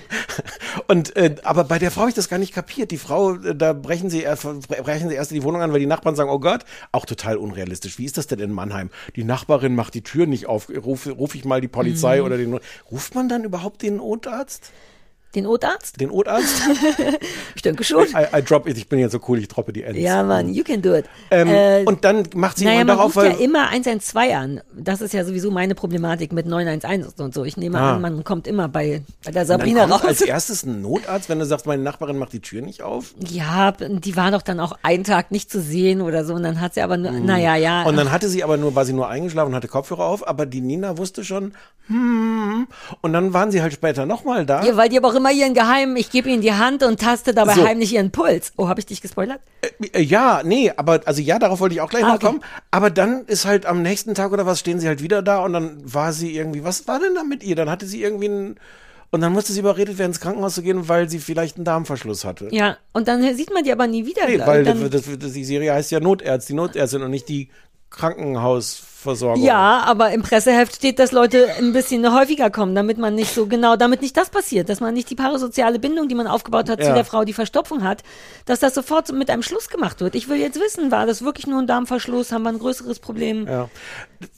Speaker 1: Und äh, aber bei der Frau habe ich das gar nicht kapiert. Die Frau, äh, da brechen sie, erst- brechen sie erst die Wohnung an, weil die Nachbarn sagen, oh Gott, auch total unrealistisch. Wie ist das denn in Mannheim? Die Nachbarin macht die Tür nicht auf. Rufe ruf ich mal die Polizei
Speaker 2: Mhm.
Speaker 1: oder den. Ruft man dann überhaupt den Notarzt?
Speaker 2: Den Notarzt?
Speaker 1: Den Notarzt?
Speaker 2: Ich denke schon.
Speaker 1: I, I drop it. Ich bin jetzt so cool, ich droppe die Ends.
Speaker 2: Ja, Mann, you can do it.
Speaker 1: Ähm,
Speaker 2: Äh,
Speaker 1: und dann macht sie
Speaker 2: naja,
Speaker 1: immer
Speaker 2: man
Speaker 1: darauf,
Speaker 2: ruft ja immer 112 an. Das ist ja sowieso meine Problematik mit 911 und so. Ich nehme
Speaker 1: Ah.
Speaker 2: an, man kommt immer bei, bei der
Speaker 1: Und dann
Speaker 2: Sabrina
Speaker 1: kommt als
Speaker 2: raus.
Speaker 1: erstes ein Notarzt, wenn du sagst, meine Nachbarin macht die Tür nicht auf.
Speaker 2: Ja, die war doch dann auch einen Tag nicht zu sehen oder so. Und dann hat sie aber nur, naja, ja.
Speaker 1: Mhm. Und dann hatte sie aber nur, war sie nur eingeschlafen und hatte Kopfhörer auf, aber die Nina wusste schon, hm. Und dann waren sie halt später nochmal da.
Speaker 2: ja, weil die aber auch immer ihren Geheimen, ich gebe ihnen die Hand und taste dabei
Speaker 1: So.
Speaker 2: heimlich ihren Puls. Oh, habe ich dich gespoilert?
Speaker 1: Äh, Ja, nee, aber also ja, darauf wollte ich auch gleich
Speaker 2: Ah,
Speaker 1: noch
Speaker 2: okay.
Speaker 1: kommen. Aber dann ist halt am nächsten Tag oder was stehen sie halt wieder da und dann war sie irgendwie, was war denn da mit ihr? Dann hatte sie irgendwie einen und dann musste sie überredet werden, ins Krankenhaus zu gehen, weil sie vielleicht einen Darmverschluss hatte.
Speaker 2: Ja, und dann sieht man die aber nie wieder.
Speaker 1: Nee, weil
Speaker 2: dann,
Speaker 1: das, das, die Serie heißt ja Notärzt, die Notärztin und nicht die Krankenhausversorgung.
Speaker 2: ja, aber im Presseheft steht, dass Leute ein bisschen häufiger kommen, damit man nicht so genau, damit nicht das passiert, dass man nicht die parasoziale Bindung, die man aufgebaut hat zu
Speaker 1: Ja.
Speaker 2: der Frau, die Verstopfung hat, dass das sofort mit einem Schluss gemacht wird. Ich will jetzt wissen, war das wirklich nur ein Darmverschluss? Haben wir ein größeres Problem?
Speaker 1: Ja.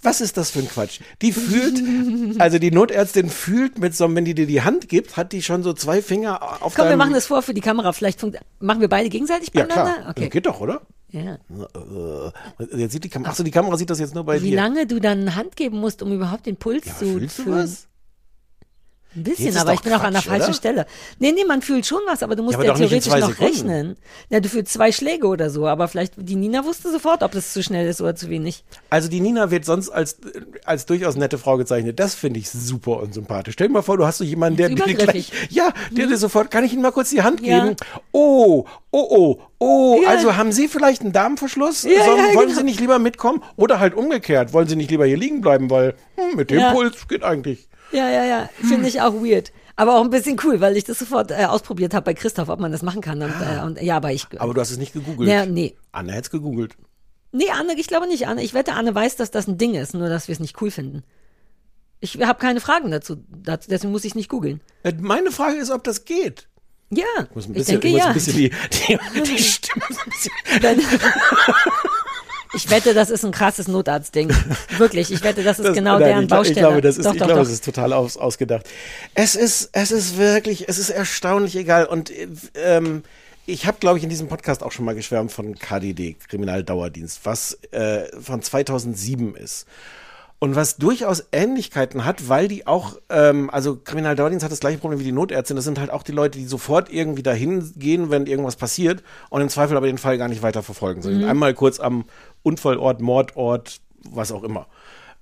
Speaker 1: Was ist das für ein Quatsch? Die fühlt, also die Notärztin fühlt mit so, einem- wenn die dir die Hand gibt, hat die schon so zwei Finger auf
Speaker 2: Komm, wir machen das vor für die Kamera. Vielleicht machen wir beide gegenseitig
Speaker 1: Ja,
Speaker 2: beieinander?
Speaker 1: klar.
Speaker 2: Okay.
Speaker 1: Geht doch, oder?
Speaker 2: Ja.
Speaker 1: Äh, Jetzt sieht die Kamera, achso, die Kamera sieht das jetzt nur bei
Speaker 2: Wie
Speaker 1: dir.
Speaker 2: lange du dann Hand geben musst, um überhaupt den Puls
Speaker 1: Ja,
Speaker 2: zu
Speaker 1: fühlst du
Speaker 2: fühlen.
Speaker 1: was?
Speaker 2: Ein bisschen, aber ich bin auch an der
Speaker 1: Quatsch,
Speaker 2: falschen
Speaker 1: oder?
Speaker 2: Stelle. Nee, nee, man fühlt schon was, aber du musst
Speaker 1: Ja,
Speaker 2: ja, theoretisch noch
Speaker 1: Sekunden.
Speaker 2: rechnen. Ja, du fühlst zwei Schläge oder so, aber vielleicht, die Nina wusste sofort, ob das zu schnell ist oder zu wenig.
Speaker 1: Also die Nina wird sonst als, als durchaus nette Frau gezeichnet. Das finde ich super unsympathisch. Stell dir mal vor, du hast so jemanden, der dir gleich, ja, der dir sofort, kann ich Ihnen mal kurz die Hand
Speaker 2: Ja.
Speaker 1: geben? Oh, oh, oh, oh,
Speaker 2: Ja.
Speaker 1: also haben Sie vielleicht einen Darmverschluss?
Speaker 2: Ja, ja,
Speaker 1: wollen
Speaker 2: genau.
Speaker 1: Sie nicht lieber mitkommen? Oder halt umgekehrt, wollen Sie nicht lieber hier liegen bleiben, weil hm, mit dem. Puls geht eigentlich.
Speaker 2: Ja, ja, ja, finde ich auch weird. Aber auch ein bisschen cool, weil ich das sofort äh, ausprobiert habe bei Christoph, ob man das machen kann. Und, äh, und ja, aber ich.
Speaker 1: Aber du hast es nicht gegoogelt.
Speaker 2: ja, nee.
Speaker 1: Anne hätte es gegoogelt.
Speaker 2: Nee, Anne, ich glaube nicht, Anne. Ich wette, Anne weiß, dass das ein Ding ist, nur dass wir es nicht cool finden. Ich habe keine Fragen dazu, dazu, deswegen muss ich nicht googeln.
Speaker 1: Äh, Meine Frage ist, ob das geht.
Speaker 2: Ja,
Speaker 1: Ich muss ein
Speaker 2: ich
Speaker 1: bisschen,
Speaker 2: denke
Speaker 1: ich muss
Speaker 2: ja.
Speaker 1: ein bisschen die, die, die Stimme so ein bisschen.
Speaker 2: Dann, ich wette, das ist ein krasses Notarztding. Wirklich, ich wette, das ist
Speaker 1: Das-
Speaker 2: genau
Speaker 1: nein,
Speaker 2: deren
Speaker 1: ich,
Speaker 2: Baustelle.
Speaker 1: Ich glaube, das ist,
Speaker 2: doch,
Speaker 1: ich
Speaker 2: doch,
Speaker 1: glaube,
Speaker 2: doch.
Speaker 1: es ist total aus, ausgedacht. Es ist, es ist wirklich, es ist erstaunlich egal. Und ähm, ich habe, glaube ich, in diesem Podcast auch schon mal geschwärmt von KDD, Kriminaldauerdienst, was äh, von 2007 ist. Und was durchaus Ähnlichkeiten hat, weil die auch, ähm, also Kriminaldauerdienst hat das gleiche Problem wie die Notärztin. Das sind halt auch die Leute, die sofort irgendwie dahin gehen, wenn irgendwas passiert und im Zweifel aber den Fall gar nicht weiter verfolgen. sondern Einmal kurz am Unfallort, Mordort, was auch immer.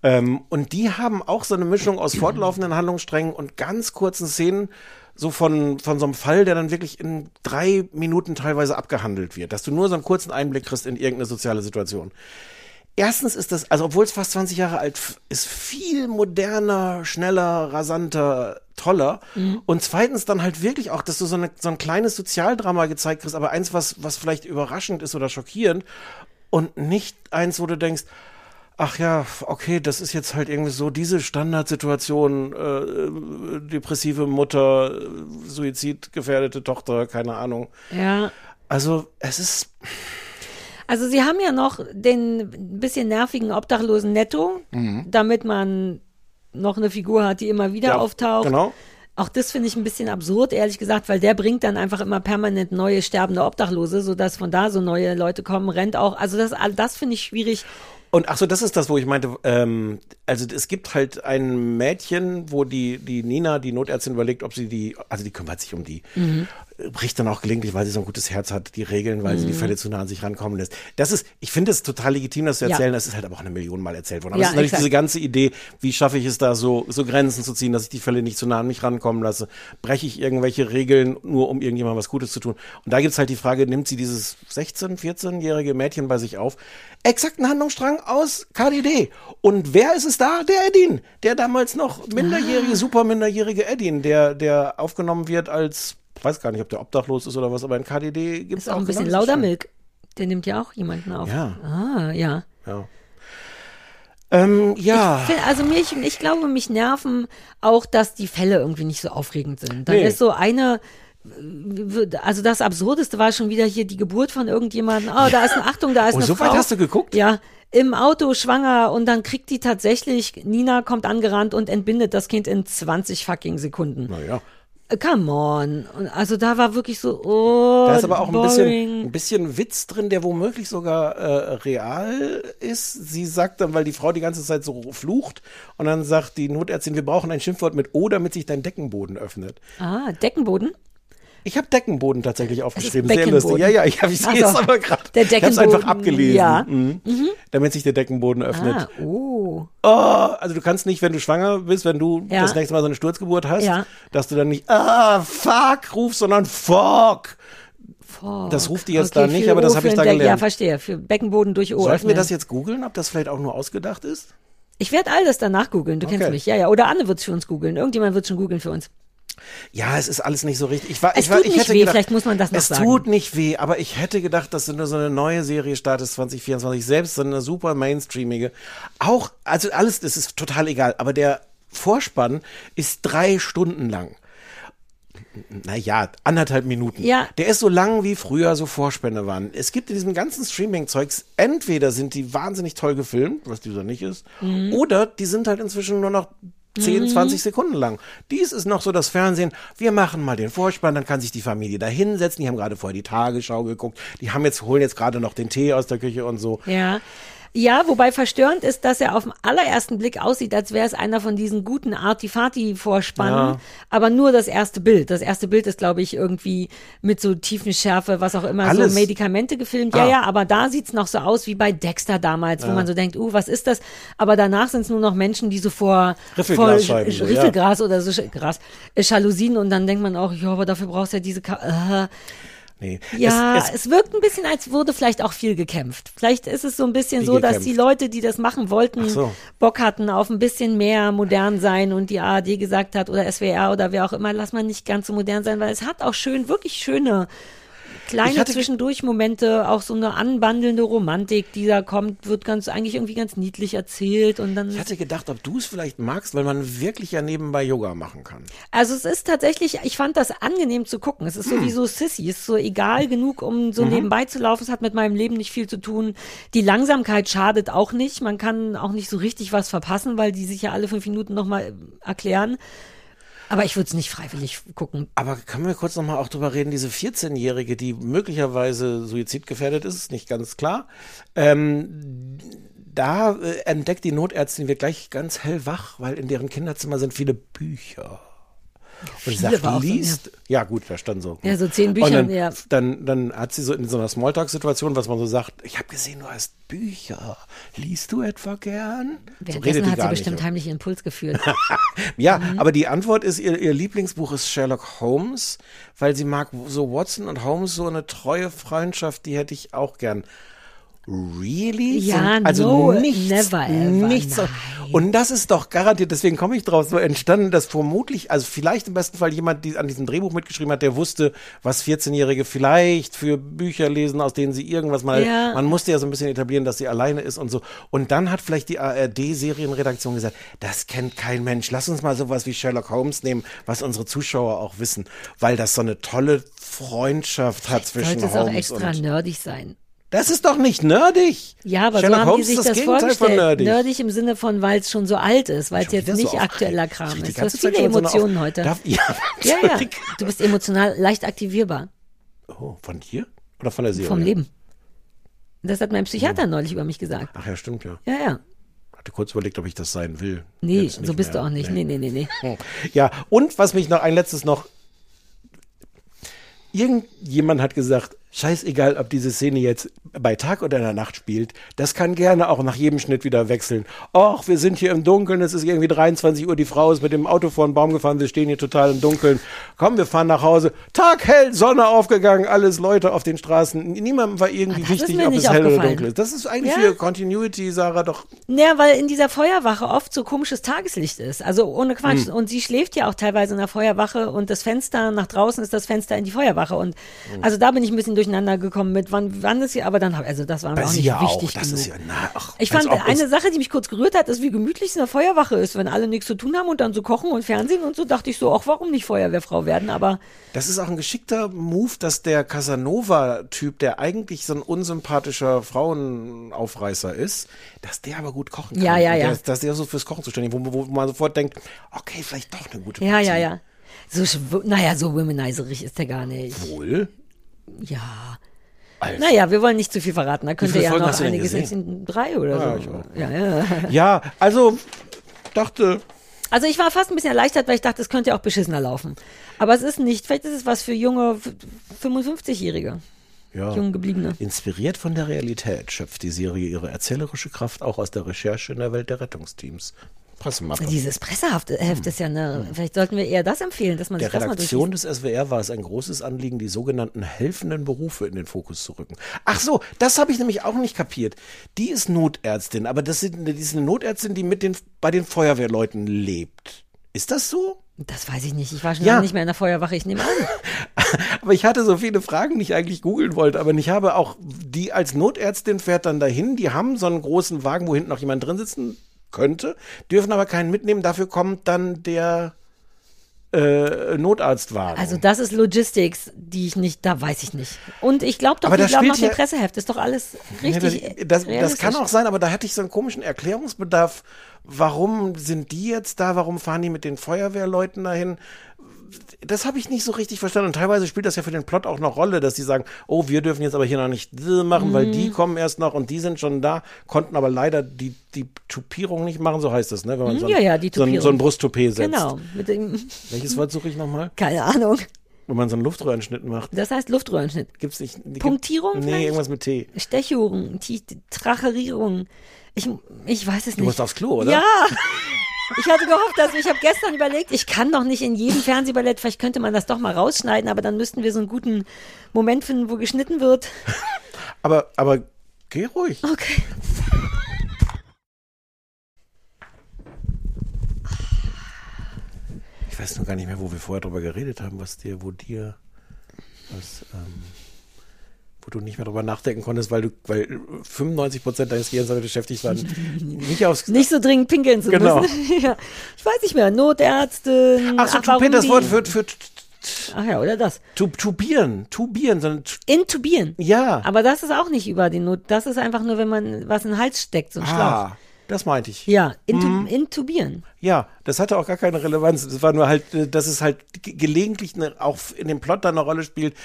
Speaker 1: Ähm, und die haben auch so eine Mischung aus fortlaufenden Handlungssträngen und ganz kurzen Szenen, so von, von so einem Fall, der dann wirklich in drei Minuten teilweise abgehandelt wird, dass du nur so einen kurzen Einblick kriegst in irgendeine soziale Situation. Erstens ist das, also obwohl es fast 20 Jahre alt ist, viel moderner, schneller, rasanter, toller. Und zweitens dann halt wirklich auch, dass du so, eine, so ein kleines Sozialdrama gezeigt kriegst, aber eins, was, was vielleicht überraschend ist oder schockierend und nicht eins, wo du denkst, ach ja, okay, das ist jetzt halt irgendwie so diese Standardsituation, äh, depressive Mutter, äh, suizidgefährdete Tochter, keine Ahnung.
Speaker 2: Ja.
Speaker 1: Also es ist,
Speaker 2: Also sie haben ja noch den bisschen nervigen Obdachlosen Netto, damit man noch eine Figur hat, die immer wieder
Speaker 1: Ja,
Speaker 2: auftaucht.
Speaker 1: genau.
Speaker 2: Auch das finde ich ein bisschen absurd, ehrlich gesagt, weil der bringt dann einfach immer permanent neue sterbende Obdachlose, sodass von da so neue Leute kommen, rennt auch. Also das, das finde ich schwierig.
Speaker 1: Und ach so, das ist das, wo ich meinte, ähm, also es gibt halt ein Mädchen, wo die, die Nina, die Notärztin, überlegt, ob sie die, also die kümmert sich um die, bricht dann auch gelegentlich, weil sie so ein gutes Herz hat, die Regeln, weil sie die Fälle zu nah an sich rankommen lässt. Das ist, ich finde es total legitim, das zu
Speaker 2: Ja.
Speaker 1: erzählen, das ist halt aber auch eine Million Mal erzählt worden. Aber
Speaker 2: Ja,
Speaker 1: es ist natürlich
Speaker 2: exakt.
Speaker 1: diese ganze Idee, wie schaffe ich es da so, so Grenzen zu ziehen, dass ich die Fälle nicht zu nah an mich rankommen lasse, breche ich irgendwelche Regeln, nur um irgendjemandem was Gutes zu tun. Und da gibt's halt die Frage, nimmt sie dieses 16-, 14-jährige Mädchen bei sich auf? Exakt ein Handlungsstrang aus KDD. Und wer ist es da? Der Edin. Der damals noch minderjährige, super minderjährige Edin, der, der aufgenommen wird als weiß gar nicht, ob der obdachlos ist oder was, aber in KDD gibt es
Speaker 2: Ist auch ein bisschen
Speaker 1: genau
Speaker 2: Laudermilk. Der nimmt ja auch jemanden auf.
Speaker 1: Ja.
Speaker 2: Ah, ja.
Speaker 1: Ja. Ähm, ja.
Speaker 2: Find- Also mich, ich glaube, mich nerven auch, dass die Fälle irgendwie nicht so aufregend sind. Da
Speaker 1: Nee.
Speaker 2: ist so eine, also das Absurdeste war schon wieder hier die Geburt von irgendjemandem. Oh, da ist eine Achtung, da ist
Speaker 1: Oh,
Speaker 2: eine
Speaker 1: so
Speaker 2: Frau.
Speaker 1: weit hast du geguckt?
Speaker 2: Ja, im Auto schwanger und dann kriegt die tatsächlich, Nina kommt angerannt und entbindet das Kind in 20 fucking Sekunden.
Speaker 1: Naja.
Speaker 2: Äh, Come on. Also da war wirklich so, oh,
Speaker 1: Da ist aber auch ein bisschen, ein bisschen Witz drin, der womöglich sogar äh, real ist. Sie sagt dann, weil die Frau die ganze Zeit so flucht und dann sagt die Notärztin, wir brauchen ein Schimpfwort mit O, damit sich dein Deckenboden öffnet.
Speaker 2: Ah, Deckenboden?
Speaker 1: Ich habe Deckenboden tatsächlich aufgeschrieben. Sehr lustig. Ja, ja, ich habe ich sehe es
Speaker 2: so.
Speaker 1: aber gerade.
Speaker 2: Der
Speaker 1: Ich habe es einfach abgelesen.
Speaker 2: ja.
Speaker 1: Mhm. Damit sich der Deckenboden öffnet.
Speaker 2: Ah, oh.
Speaker 1: Oh, also du kannst nicht, wenn du schwanger bist, wenn du
Speaker 2: Ja.
Speaker 1: das nächste Mal so eine Sturzgeburt hast,
Speaker 2: Ja.
Speaker 1: dass du dann nicht ah, fuck rufst, sondern fuck.
Speaker 2: Fuck.
Speaker 1: Das ruft die jetzt
Speaker 2: Okay,
Speaker 1: da nicht, aber das habe ich da
Speaker 2: Deck- Ja,
Speaker 1: gelernt.
Speaker 2: verstehe. Für Beckenboden durch O.
Speaker 1: Sollten wir das jetzt googeln, ob das vielleicht auch nur ausgedacht ist?
Speaker 2: Ich werde all das danach googeln. Du kennst
Speaker 1: Okay.
Speaker 2: mich. Ja, ja. Oder Anne wird es für uns googeln. Irgendjemand wird schon googeln für uns.
Speaker 1: Ja, es ist alles nicht so richtig. Ich war,
Speaker 2: Es
Speaker 1: ich war,
Speaker 2: tut
Speaker 1: ich
Speaker 2: nicht
Speaker 1: hätte
Speaker 2: weh,
Speaker 1: gedacht,
Speaker 2: vielleicht muss man das noch
Speaker 1: Es
Speaker 2: sagen.
Speaker 1: tut nicht weh, aber ich hätte gedacht, dass du nur so eine neue Serie startest 2024, selbst so eine super mainstreamige. Auch, also alles, das ist total egal, aber der Vorspann ist drei Stunden lang. Naja, anderthalb Minuten.
Speaker 2: Ja.
Speaker 1: Der ist so lang, wie früher so Vorspänne waren. Es gibt in diesem ganzen Streaming-Zeugs, entweder sind die wahnsinnig toll gefilmt, was dieser nicht ist,
Speaker 2: Mhm.
Speaker 1: oder die sind halt inzwischen nur noch 10, 20 Sekunden lang. Dies ist noch so das Fernsehen. Wir machen mal den Vorspann, dann kann sich die Familie da hinsetzen. Die haben gerade vorher die Tagesschau geguckt. Die haben jetzt, holen jetzt gerade noch den Tee aus der Küche und so.
Speaker 2: Ja. Ja, wobei verstörend ist, dass er auf den allerersten Blick aussieht, als wäre es einer von diesen guten Artifati-Vorspannen,
Speaker 1: Ja.
Speaker 2: aber nur das erste Bild. Das erste Bild ist, glaube ich, irgendwie mit so Tiefenschärfe, was auch immer,
Speaker 1: Alles.
Speaker 2: so Medikamente gefilmt. Ja,
Speaker 1: Ah.
Speaker 2: ja, aber da sieht's noch so aus wie bei Dexter damals, wo man so denkt, uh, was ist das? Aber danach sind es nur noch Menschen, die so vor, vor
Speaker 1: Riffelglasscheiben,
Speaker 2: Sch-
Speaker 1: so,
Speaker 2: Riffelgras oder so Gras, äh, Jalousien und dann denkt man auch, ja, aber dafür brauchst du ja diese, Ka äh,
Speaker 1: Nee.
Speaker 2: ja,
Speaker 1: Es,
Speaker 2: es,
Speaker 1: es,
Speaker 2: wirkt ein bisschen, als wurde vielleicht auch viel gekämpft. Vielleicht ist es so ein bisschen so, dass
Speaker 1: gekämpft?
Speaker 2: die Leute, die das machen wollten,
Speaker 1: so.
Speaker 2: Bock hatten auf ein bisschen mehr modern sein und die ARD gesagt hat oder SWR oder wer auch immer, lass mal nicht ganz so modern sein, weil es hat auch schön, wirklich schöne kleine
Speaker 1: hatte-
Speaker 2: Zwischendurch-Momente, auch so eine anbandelnde Romantik, die da kommt, wird ganz eigentlich irgendwie ganz niedlich erzählt und dann
Speaker 1: ich hatte gedacht, ob du es vielleicht magst, weil man wirklich ja nebenbei Yoga machen kann.
Speaker 2: Also es ist tatsächlich, ich fand das angenehm zu gucken. Es ist
Speaker 1: Hm.
Speaker 2: sowieso Sissy, es ist so egal genug, um
Speaker 1: Mhm.
Speaker 2: so nebenbei zu laufen. Es hat mit meinem Leben nicht viel zu tun. Die Langsamkeit schadet auch nicht. Man kann auch nicht so richtig was verpassen, weil die sich ja alle fünf Minuten nochmal erklären. Aber ich würde es nicht freiwillig gucken.
Speaker 1: Aber können wir kurz nochmal auch drüber reden, diese 14-Jährige, die möglicherweise suizidgefährdet ist, ist nicht ganz klar. Ähm, da äh, entdeckt die Notärztin, wird gleich ganz hellwach, weil in deren Kinderzimmer sind viele Bücher. Und
Speaker 2: war
Speaker 1: sagt,
Speaker 2: auch so,
Speaker 1: liest. Ja, gut, da stand so.
Speaker 2: Ja, so zehn Bücher,
Speaker 1: dann,
Speaker 2: ja.
Speaker 1: dann, dann hat sie so in so einer Smalltalk-Situation, was man so sagt, ich habe gesehen, du hast Bücher. Liest du etwa gern? So
Speaker 2: Währenddessen
Speaker 1: die
Speaker 2: hat sie bestimmt
Speaker 1: nicht.
Speaker 2: heimlich ihren Puls geführt.
Speaker 1: Ja,
Speaker 2: Mhm.
Speaker 1: aber die Antwort ist, ihr, ihr Lieblingsbuch ist Sherlock Holmes, weil sie mag so Watson und Holmes so eine treue Freundschaft, die hätte ich auch gern. Really?
Speaker 2: Ja,
Speaker 1: So- also
Speaker 2: no,
Speaker 1: nichts,
Speaker 2: never ever,
Speaker 1: nichts.
Speaker 2: nein.
Speaker 1: Und das ist doch garantiert, deswegen komme ich drauf, so entstanden, dass vermutlich, also vielleicht im besten Fall jemand, die an diesem Drehbuch mitgeschrieben hat, der wusste, was 14-Jährige vielleicht für Bücher lesen, aus denen sie irgendwas mal,
Speaker 2: Ja.
Speaker 1: man musste ja so ein bisschen etablieren, dass sie alleine ist und so. Und dann hat vielleicht die ARD-Serienredaktion gesagt, das kennt kein Mensch. Lass uns mal sowas wie Sherlock Holmes nehmen, was unsere Zuschauer auch wissen, weil das so eine tolle Freundschaft hat zwischen
Speaker 2: Sollte es auch
Speaker 1: Holmes
Speaker 2: extra
Speaker 1: und.
Speaker 2: nerdig sein.
Speaker 1: Das ist doch nicht nerdig.
Speaker 2: Ja, aber
Speaker 1: Sherlock
Speaker 2: so haben
Speaker 1: Holmes
Speaker 2: die sich das,
Speaker 1: das
Speaker 2: vorgestellt.
Speaker 1: nerdig.
Speaker 2: im Sinne von, weil es schon so alt ist, weil es jetzt
Speaker 1: so
Speaker 2: nicht
Speaker 1: aufgeregt.
Speaker 2: aktueller Kram ist. Du hast viele
Speaker 1: so
Speaker 2: Emotionen
Speaker 1: Auf-
Speaker 2: heute.
Speaker 1: Darf, ja,
Speaker 2: Ja, ja. Du bist emotional leicht aktivierbar
Speaker 1: Oh, von dir? Oder von der Serie?
Speaker 2: vom Leben. Das hat mein Psychiater neulich über mich gesagt.
Speaker 1: Ach ja, stimmt ja.
Speaker 2: Ja, ja.
Speaker 1: Hatte kurz überlegt, ob ich das sein will.
Speaker 2: Nee, so bist
Speaker 1: mehr.
Speaker 2: du auch nicht. Nee, nee, nee, nee.
Speaker 1: Hm. Ja, und was mich noch, ein letztes noch. Irgendjemand hat gesagt, scheißegal, ob diese Szene jetzt bei Tag oder in der Nacht spielt, das kann gerne auch nach jedem Schnitt wieder wechseln. Och, wir sind hier im Dunkeln, es ist irgendwie 23 Uhr, die Frau ist mit dem Auto vor den Baum gefahren, wir stehen hier total im Dunkeln. Komm, wir fahren nach Hause. Tag hell, Sonne aufgegangen, alles Leute auf den Straßen. Niemandem war irgendwie
Speaker 2: Ah,
Speaker 1: wichtig, ob es hell oder dunkel ist. Das ist eigentlich
Speaker 2: Ja?
Speaker 1: für Continuity, Sarah, doch
Speaker 2: Naja, weil in dieser Feuerwache oft so komisches Tageslicht ist. Also ohne Quatsch.
Speaker 1: Hm.
Speaker 2: Und sie schläft ja auch teilweise in der Feuerwache und das Fenster nach draußen ist das Fenster in die Feuerwache. Und
Speaker 1: Hm.
Speaker 2: also da bin ich ein bisschen durcheinander gekommen mit, wann, wann ist sie, aber dann, hab- also das war mir auch nicht
Speaker 1: ja auch.
Speaker 2: wichtig
Speaker 1: Das
Speaker 2: genug.
Speaker 1: ist ja, na, ach,
Speaker 2: Ich fand eine Sache, die mich kurz gerührt hat, ist, wie gemütlich es in der Feuerwache ist, wenn alle nichts zu tun haben und dann so kochen und Fernsehen und so, dachte ich so, auch warum nicht Feuerwehrfrau werden, aber
Speaker 1: Das ist auch ein geschickter Move, dass der Casanova-Typ, der eigentlich so ein unsympathischer Frauenaufreißer ist, dass der aber gut kochen kann.
Speaker 2: Ja, ja, ja.
Speaker 1: Der, dass der so fürs Kochen zuständig ist, wo, wo man sofort denkt, okay, vielleicht doch eine gute
Speaker 2: ja, ja,
Speaker 1: Portion.
Speaker 2: ja. So, naja, so womanizerig ist der gar nicht.
Speaker 1: Wohl?
Speaker 2: Ja.
Speaker 1: Alter.
Speaker 2: Naja, wir wollen nicht zu viel verraten. Da könnte ja noch einiges in drei oder
Speaker 1: Ja,
Speaker 2: so. Ja, ja.
Speaker 1: Ja, also dachte,
Speaker 2: Also ich war fast ein bisschen erleichtert, weil ich dachte, es könnte ja auch beschissener laufen. Aber es ist nicht. Vielleicht ist es was für junge f- 55-Jährige,
Speaker 1: ja.
Speaker 2: jung gebliebene.
Speaker 1: Inspiriert von der Realität schöpft die Serie ihre erzählerische Kraft auch aus der Recherche in der Welt der Rettungsteams. Pressemappe.
Speaker 2: Dieses Presseheft Heft ist ja eine. Vielleicht sollten wir eher das empfehlen, dass man
Speaker 1: Der
Speaker 2: sich das
Speaker 1: Redaktion des SWR war es ein großes Anliegen, die sogenannten helfenden Berufe in den Fokus zu rücken. Ach so, das habe ich nämlich auch nicht kapiert. Die ist Notärztin, aber das sind, die ist eine Notärztin, die mit den, bei den Feuerwehrleuten lebt. Ist das so?
Speaker 2: Das weiß ich nicht. Ich war schon
Speaker 1: Ja.
Speaker 2: lange nicht mehr in der Feuerwache. Ich nehme an.
Speaker 1: Aber ich hatte so viele Fragen, die ich eigentlich googeln wollte. Aber ich habe auch, die als Notärztin fährt dann dahin, die haben so einen großen Wagen, wo hinten noch jemand drin sitzen könnte, dürfen aber keinen mitnehmen. Dafür kommt dann der äh, Notarztwagen.
Speaker 2: Also das ist Logistics, die ich nicht, da weiß ich nicht. Und ich glaube doch,
Speaker 1: Aber
Speaker 2: die
Speaker 1: das
Speaker 2: glauben auf dem Presseheft. Ist doch alles richtig.
Speaker 1: Ja, das, das, kann auch sein, aber da hatte ich so einen komischen Erklärungsbedarf. Warum sind die jetzt da? Warum fahren die mit den Feuerwehrleuten dahin? Das habe ich nicht so richtig verstanden. Und teilweise spielt das ja für den Plot auch noch Rolle, dass die sagen, oh, wir dürfen jetzt aber hier noch nicht machen, weil
Speaker 2: Mhm.
Speaker 1: die kommen erst noch und die sind schon da, konnten aber leider die, die Tupierung nicht machen, so heißt das, ne? Wenn man so ein,
Speaker 2: Mhm, Ja, ja, die
Speaker 1: so ein,
Speaker 2: Tupierung.
Speaker 1: so ein Brusttoupet setzt.
Speaker 2: Genau. Mit dem,
Speaker 1: Welches Wort suche ich nochmal?
Speaker 2: keine Ahnung.
Speaker 1: Wenn man so einen Luftröhrenschnitt macht.
Speaker 2: Das heißt Luftröhrenschnitt.
Speaker 1: Gibt's nicht. gibt-
Speaker 2: Punktierung
Speaker 1: Nee,
Speaker 2: vielleicht?
Speaker 1: irgendwas mit T.
Speaker 2: Stechungen, T- Tracherierung. Ich, ich weiß es
Speaker 1: Du
Speaker 2: nicht.
Speaker 1: musst aufs Klo, oder?
Speaker 2: Ja. Ich hatte gehofft, dass ich habe gestern überlegt, ich kann doch nicht in jedem Fernsehballett, vielleicht könnte man das doch mal rausschneiden, aber dann müssten wir so einen guten Moment finden, wo geschnitten wird.
Speaker 1: Aber, aber geh ruhig.
Speaker 2: Okay.
Speaker 1: Ich weiß nur gar nicht mehr, wo wir vorher drüber geredet haben, was dir, wo dir, was, ähm, wo du nicht mehr drüber nachdenken konntest, weil du, weil 95 Prozent deines Gehirns damit beschäftigt waren, nicht aufs,
Speaker 2: Nicht so dringend pinkeln zu
Speaker 1: Genau.
Speaker 2: müssen. ja. Ich weiß nicht mehr. Notärztin.
Speaker 1: Ach so, Tupet, das
Speaker 2: die-
Speaker 1: Wort für, für,
Speaker 2: Ach ja, oder das.
Speaker 1: tu, tubieren, tubieren, sondern, tu-
Speaker 2: Intubieren.
Speaker 1: ja,
Speaker 2: Aber das ist auch nicht über den Not. Das ist einfach nur, wenn man was in den Hals steckt, so ein Schlauch.
Speaker 1: ah, das meinte ich.
Speaker 2: Ja, intu
Speaker 1: Mhm.
Speaker 2: intubieren.
Speaker 1: Ja, das hatte auch gar keine Relevanz. Es war nur halt, äh, dass es halt ge- gelegentlich eine, auch in dem Plot dann eine Rolle spielt,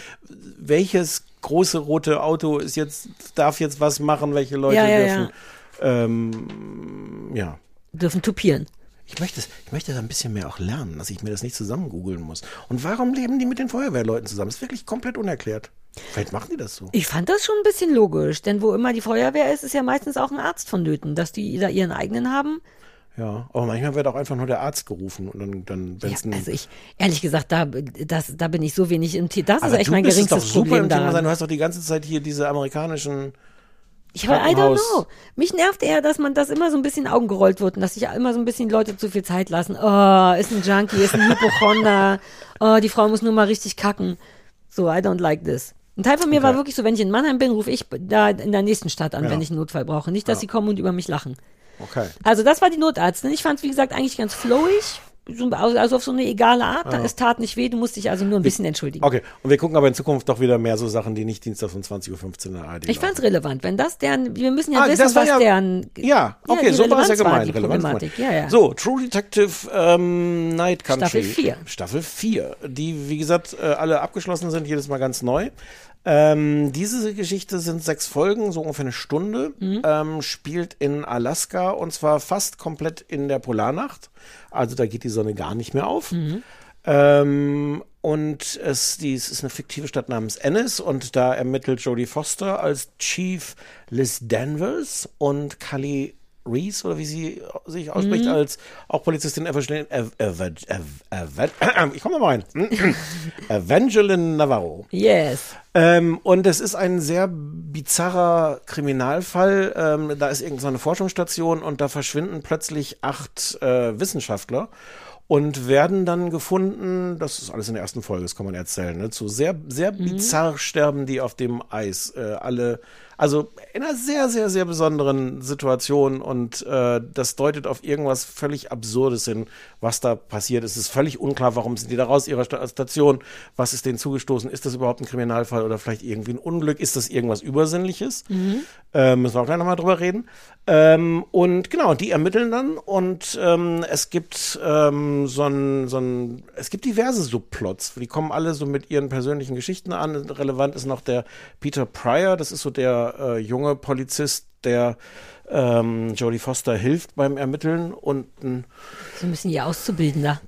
Speaker 1: welches große rote Auto ist jetzt, darf jetzt was machen, welche Leute
Speaker 2: Ja, ja,
Speaker 1: dürfen. Ähm, ja.
Speaker 2: Dürfen tupieren.
Speaker 1: Ich möchte, es- ich möchte da ein bisschen mehr auch lernen, dass ich mir das nicht zusammen googeln muss. Und warum leben die mit den Feuerwehrleuten zusammen? Das ist wirklich komplett unerklärt. Vielleicht machen die das so.
Speaker 2: Ich fand das schon ein bisschen logisch, denn wo immer die Feuerwehr ist, ist ja meistens auch ein Arzt vonnöten, dass die da ihren eigenen haben.
Speaker 1: Ja, aber manchmal wird auch einfach nur der Arzt gerufen und dann, dann wenn
Speaker 2: Ja,
Speaker 1: es ein
Speaker 2: also ich, ehrlich gesagt, da, das, da bin ich so wenig im Thema. Das
Speaker 1: aber
Speaker 2: ist echt mein geringstes
Speaker 1: doch super
Speaker 2: Problem
Speaker 1: im Thema sein. Du hast doch die ganze Zeit hier diese amerikanischen
Speaker 2: Ich aber, I don't know. Mich nervt eher, dass man das immer so ein bisschen Augen gerollt wird und dass sich immer so ein bisschen Leute zu viel Zeit lassen. Oh, ist ein Junkie, ist ein Hypochonder. Oh, die Frau muss nur mal richtig kacken. So, I don't like this. Ein Teil von mir war wirklich so, wenn ich in Mannheim bin, rufe ich da in der nächsten Stadt an,
Speaker 1: Ja.
Speaker 2: wenn ich einen Notfall brauche. Nicht, dass sie kommen und über mich lachen.
Speaker 1: Okay.
Speaker 2: Also das war die Notärztin. Ich fand es, wie gesagt, eigentlich ganz flowig. So, also auf so eine egale Art. Es tat nicht weh, du musst dich also nur ein bisschen entschuldigen.
Speaker 1: Okay, und wir gucken aber in Zukunft doch wieder mehr so Sachen, die nicht Dienstag um 20.15 Uhr in der ARD
Speaker 2: Ich fand's relevant, wenn das deren, wir müssen ja
Speaker 1: Ah,
Speaker 2: wissen, was
Speaker 1: ja-
Speaker 2: deren,
Speaker 1: Ja, okay,
Speaker 2: die
Speaker 1: so war es ja gemeint.
Speaker 2: Ja, ja.
Speaker 1: So, True Detective ähm, Night Country.
Speaker 2: Staffel vier.
Speaker 1: Staffel 4, die, wie gesagt, äh, alle abgeschlossen sind, jedes Mal ganz neu. Ähm, diese Geschichte sind sechs Folgen, so ungefähr eine Stunde,
Speaker 2: Mhm.
Speaker 1: ähm, spielt in Alaska und zwar fast komplett in der Polarnacht. Also da geht die Sonne gar nicht mehr auf.
Speaker 2: Mhm.
Speaker 1: Ähm, und es, die, es ist eine fiktive Stadt namens Ennis und da ermittelt Jodie Foster als Chief Liz Danvers und Cully Reese oder wie sie sich ausspricht, als auch Polizistin Evangeline, Ev, Ev, Ev, Ev, ich komme mal rein, Evangeline Navarro.
Speaker 2: Yes.
Speaker 1: Ähm, und es ist ein sehr bizarrer Kriminalfall. Ähm, da ist irgendeine Forschungsstation und da verschwinden plötzlich acht äh, Wissenschaftler und werden dann gefunden, das ist alles in der ersten Folge, das kann man erzählen, ne, zu sehr, sehr bizarr sterben die auf dem Eis. Äh, alle, also in einer sehr, sehr, sehr besonderen Situation und äh, das deutet auf irgendwas völlig Absurdes hin, was da passiert ist. Es ist völlig unklar, warum sind die da raus ihrer Sta Station, was ist denen zugestoßen, ist das überhaupt ein Kriminalfall oder vielleicht irgendwie ein Unglück, ist das irgendwas Übersinnliches? Äh, müssen wir auch gleich nochmal drüber reden. Ähm, und genau, die ermitteln dann und ähm, es gibt ähm, so ein, so ein, es gibt diverse Subplots, die kommen alle so mit ihren persönlichen Geschichten an. Relevant ist noch der Peter Pryor, das ist so der äh, junge Polizist, der ähm, Jodie Foster hilft beim Ermitteln und ein
Speaker 2: So ein bisschen ihr Auszubildender.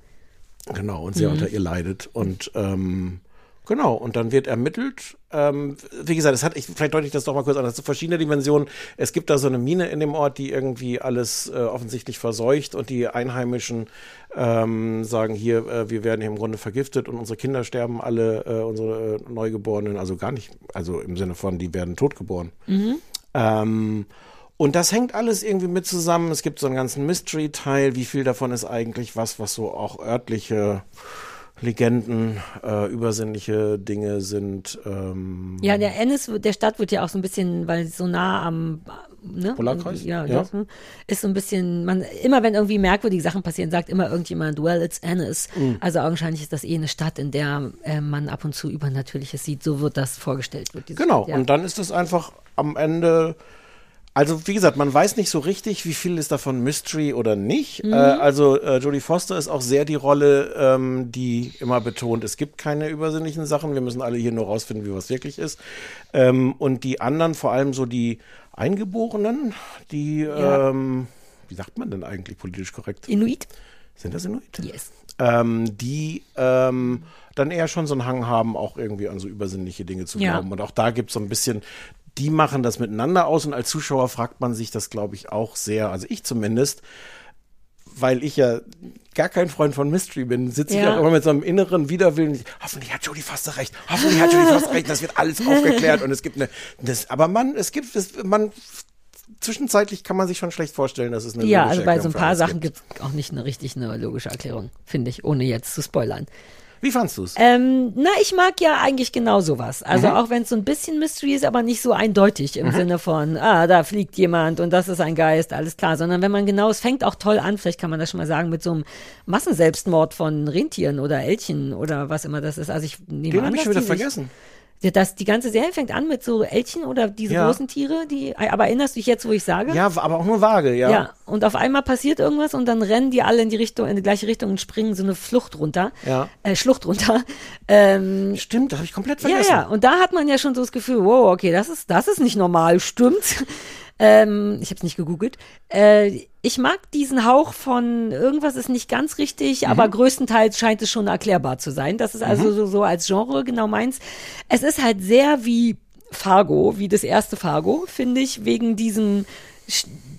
Speaker 1: Genau, und sehr unter ihr leidet. Und ähm, genau, und dann wird ermittelt. Ähm, wie gesagt, es hat, ich, vielleicht deute ich das doch mal kurz an, das sind verschiedene Dimensionen. Es gibt da so eine Mine in dem Ort, die irgendwie alles äh, offensichtlich verseucht und die Einheimischen ähm, sagen hier, äh, wir werden hier im Grunde vergiftet und unsere Kinder sterben alle, äh, unsere äh, Neugeborenen, also gar nicht, also im Sinne von, die werden totgeboren. Ähm, und das hängt alles irgendwie mit zusammen. Es gibt so einen ganzen Mystery-Teil. Wie viel davon ist eigentlich was, was so auch örtliche Legenden, äh, übersinnliche Dinge sind? Ähm,
Speaker 2: Ja, der Ennis, der Stadt wird ja auch so ein bisschen, weil so nah am ne?
Speaker 1: Polarkreis?
Speaker 2: Ja,
Speaker 1: Ja.
Speaker 2: Das, ist so ein bisschen, man, immer wenn irgendwie merkwürdige Sachen passieren, sagt immer irgendjemand, well, it's Ennis.
Speaker 1: Mhm.
Speaker 2: Also augenscheinlich ist das eh eine Stadt, in der äh, man ab und zu Übernatürliches sieht. So wird das vorgestellt. Wird
Speaker 1: Genau,
Speaker 2: Stadt, ja.
Speaker 1: und dann ist es einfach am Ende. Also wie gesagt, man weiß nicht so richtig, wie viel ist davon Mystery oder nicht.
Speaker 2: Mhm.
Speaker 1: Äh, also äh, Jodie Foster ist auch sehr die Rolle, ähm, die immer betont, es gibt keine übersinnlichen Sachen, wir müssen alle hier nur rausfinden, wie was wirklich ist. Ähm, und die anderen, vor allem so die Eingeborenen, die,
Speaker 2: Ja.
Speaker 1: ähm, wie sagt man denn eigentlich politisch korrekt?
Speaker 2: Inuit?
Speaker 1: Sind das Inuit?
Speaker 2: Yes.
Speaker 1: ähm, die ähm, dann eher schon so einen Hang haben, auch irgendwie an so übersinnliche Dinge zu
Speaker 2: Ja.
Speaker 1: glauben. Und auch da gibt es so ein bisschen, die machen das miteinander aus und als Zuschauer fragt man sich das, glaube ich, auch sehr, also ich zumindest, weil ich ja gar kein Freund von Mystery bin, sitze ich
Speaker 2: Ja.
Speaker 1: auch immer mit so einem inneren Widerwillen. Hoffentlich hat Jodie Foster recht. Hoffentlich hat Jodie Foster recht. Das wird alles aufgeklärt und es gibt eine. Das, aber man, es gibt, es, man zwischenzeitlich kann man sich schon schlecht vorstellen, dass es eine
Speaker 2: Ja,
Speaker 1: logische
Speaker 2: also bei so
Speaker 1: Erklärung
Speaker 2: ein
Speaker 1: für
Speaker 2: paar Sachen gibt es auch nicht eine richtig eine logische Erklärung, finde ich, ohne jetzt zu spoilern.
Speaker 1: Wie fandst du es?
Speaker 2: Ähm, na, ich mag ja eigentlich genau sowas. Also
Speaker 1: Mhm.
Speaker 2: auch wenn es so ein bisschen Mystery ist, aber nicht so eindeutig im Sinne von, ah, da fliegt jemand und das ist ein Geist, alles klar. Sondern wenn man genau, es fängt auch toll an, vielleicht kann man das schon mal sagen, mit so einem Massenselbstmord von Rentieren oder Elchen oder was immer das ist. Also ich nehme
Speaker 1: Den
Speaker 2: an,
Speaker 1: habe ich schon wieder vergessen.
Speaker 2: Ja, Das, die ganze Serie fängt an mit so Elchen oder diese
Speaker 1: Ja.
Speaker 2: großen Tiere, die, aber erinnerst du dich jetzt, wo ich sage?
Speaker 1: Ja, aber auch nur vage, ja.
Speaker 2: Ja, und auf einmal passiert irgendwas und dann rennen die alle in die Richtung, in die gleiche Richtung und springen so eine Flucht runter.
Speaker 1: Ja.
Speaker 2: Äh, Schlucht runter. Ähm,
Speaker 1: Stimmt, das habe ich komplett
Speaker 2: ja,
Speaker 1: vergessen.
Speaker 2: ja. Und da hat man ja schon so das Gefühl, wow, okay, das ist, das ist nicht normal, stimmt. ähm, ich habe es nicht gegoogelt. Äh, ich mag diesen Hauch von irgendwas ist nicht ganz richtig,
Speaker 1: Mhm.
Speaker 2: aber größtenteils scheint es schon erklärbar zu sein. Das ist
Speaker 1: Mhm.
Speaker 2: also so, so als Genre genau meins. Es ist halt sehr wie Fargo, wie das erste Fargo, finde ich, wegen diesem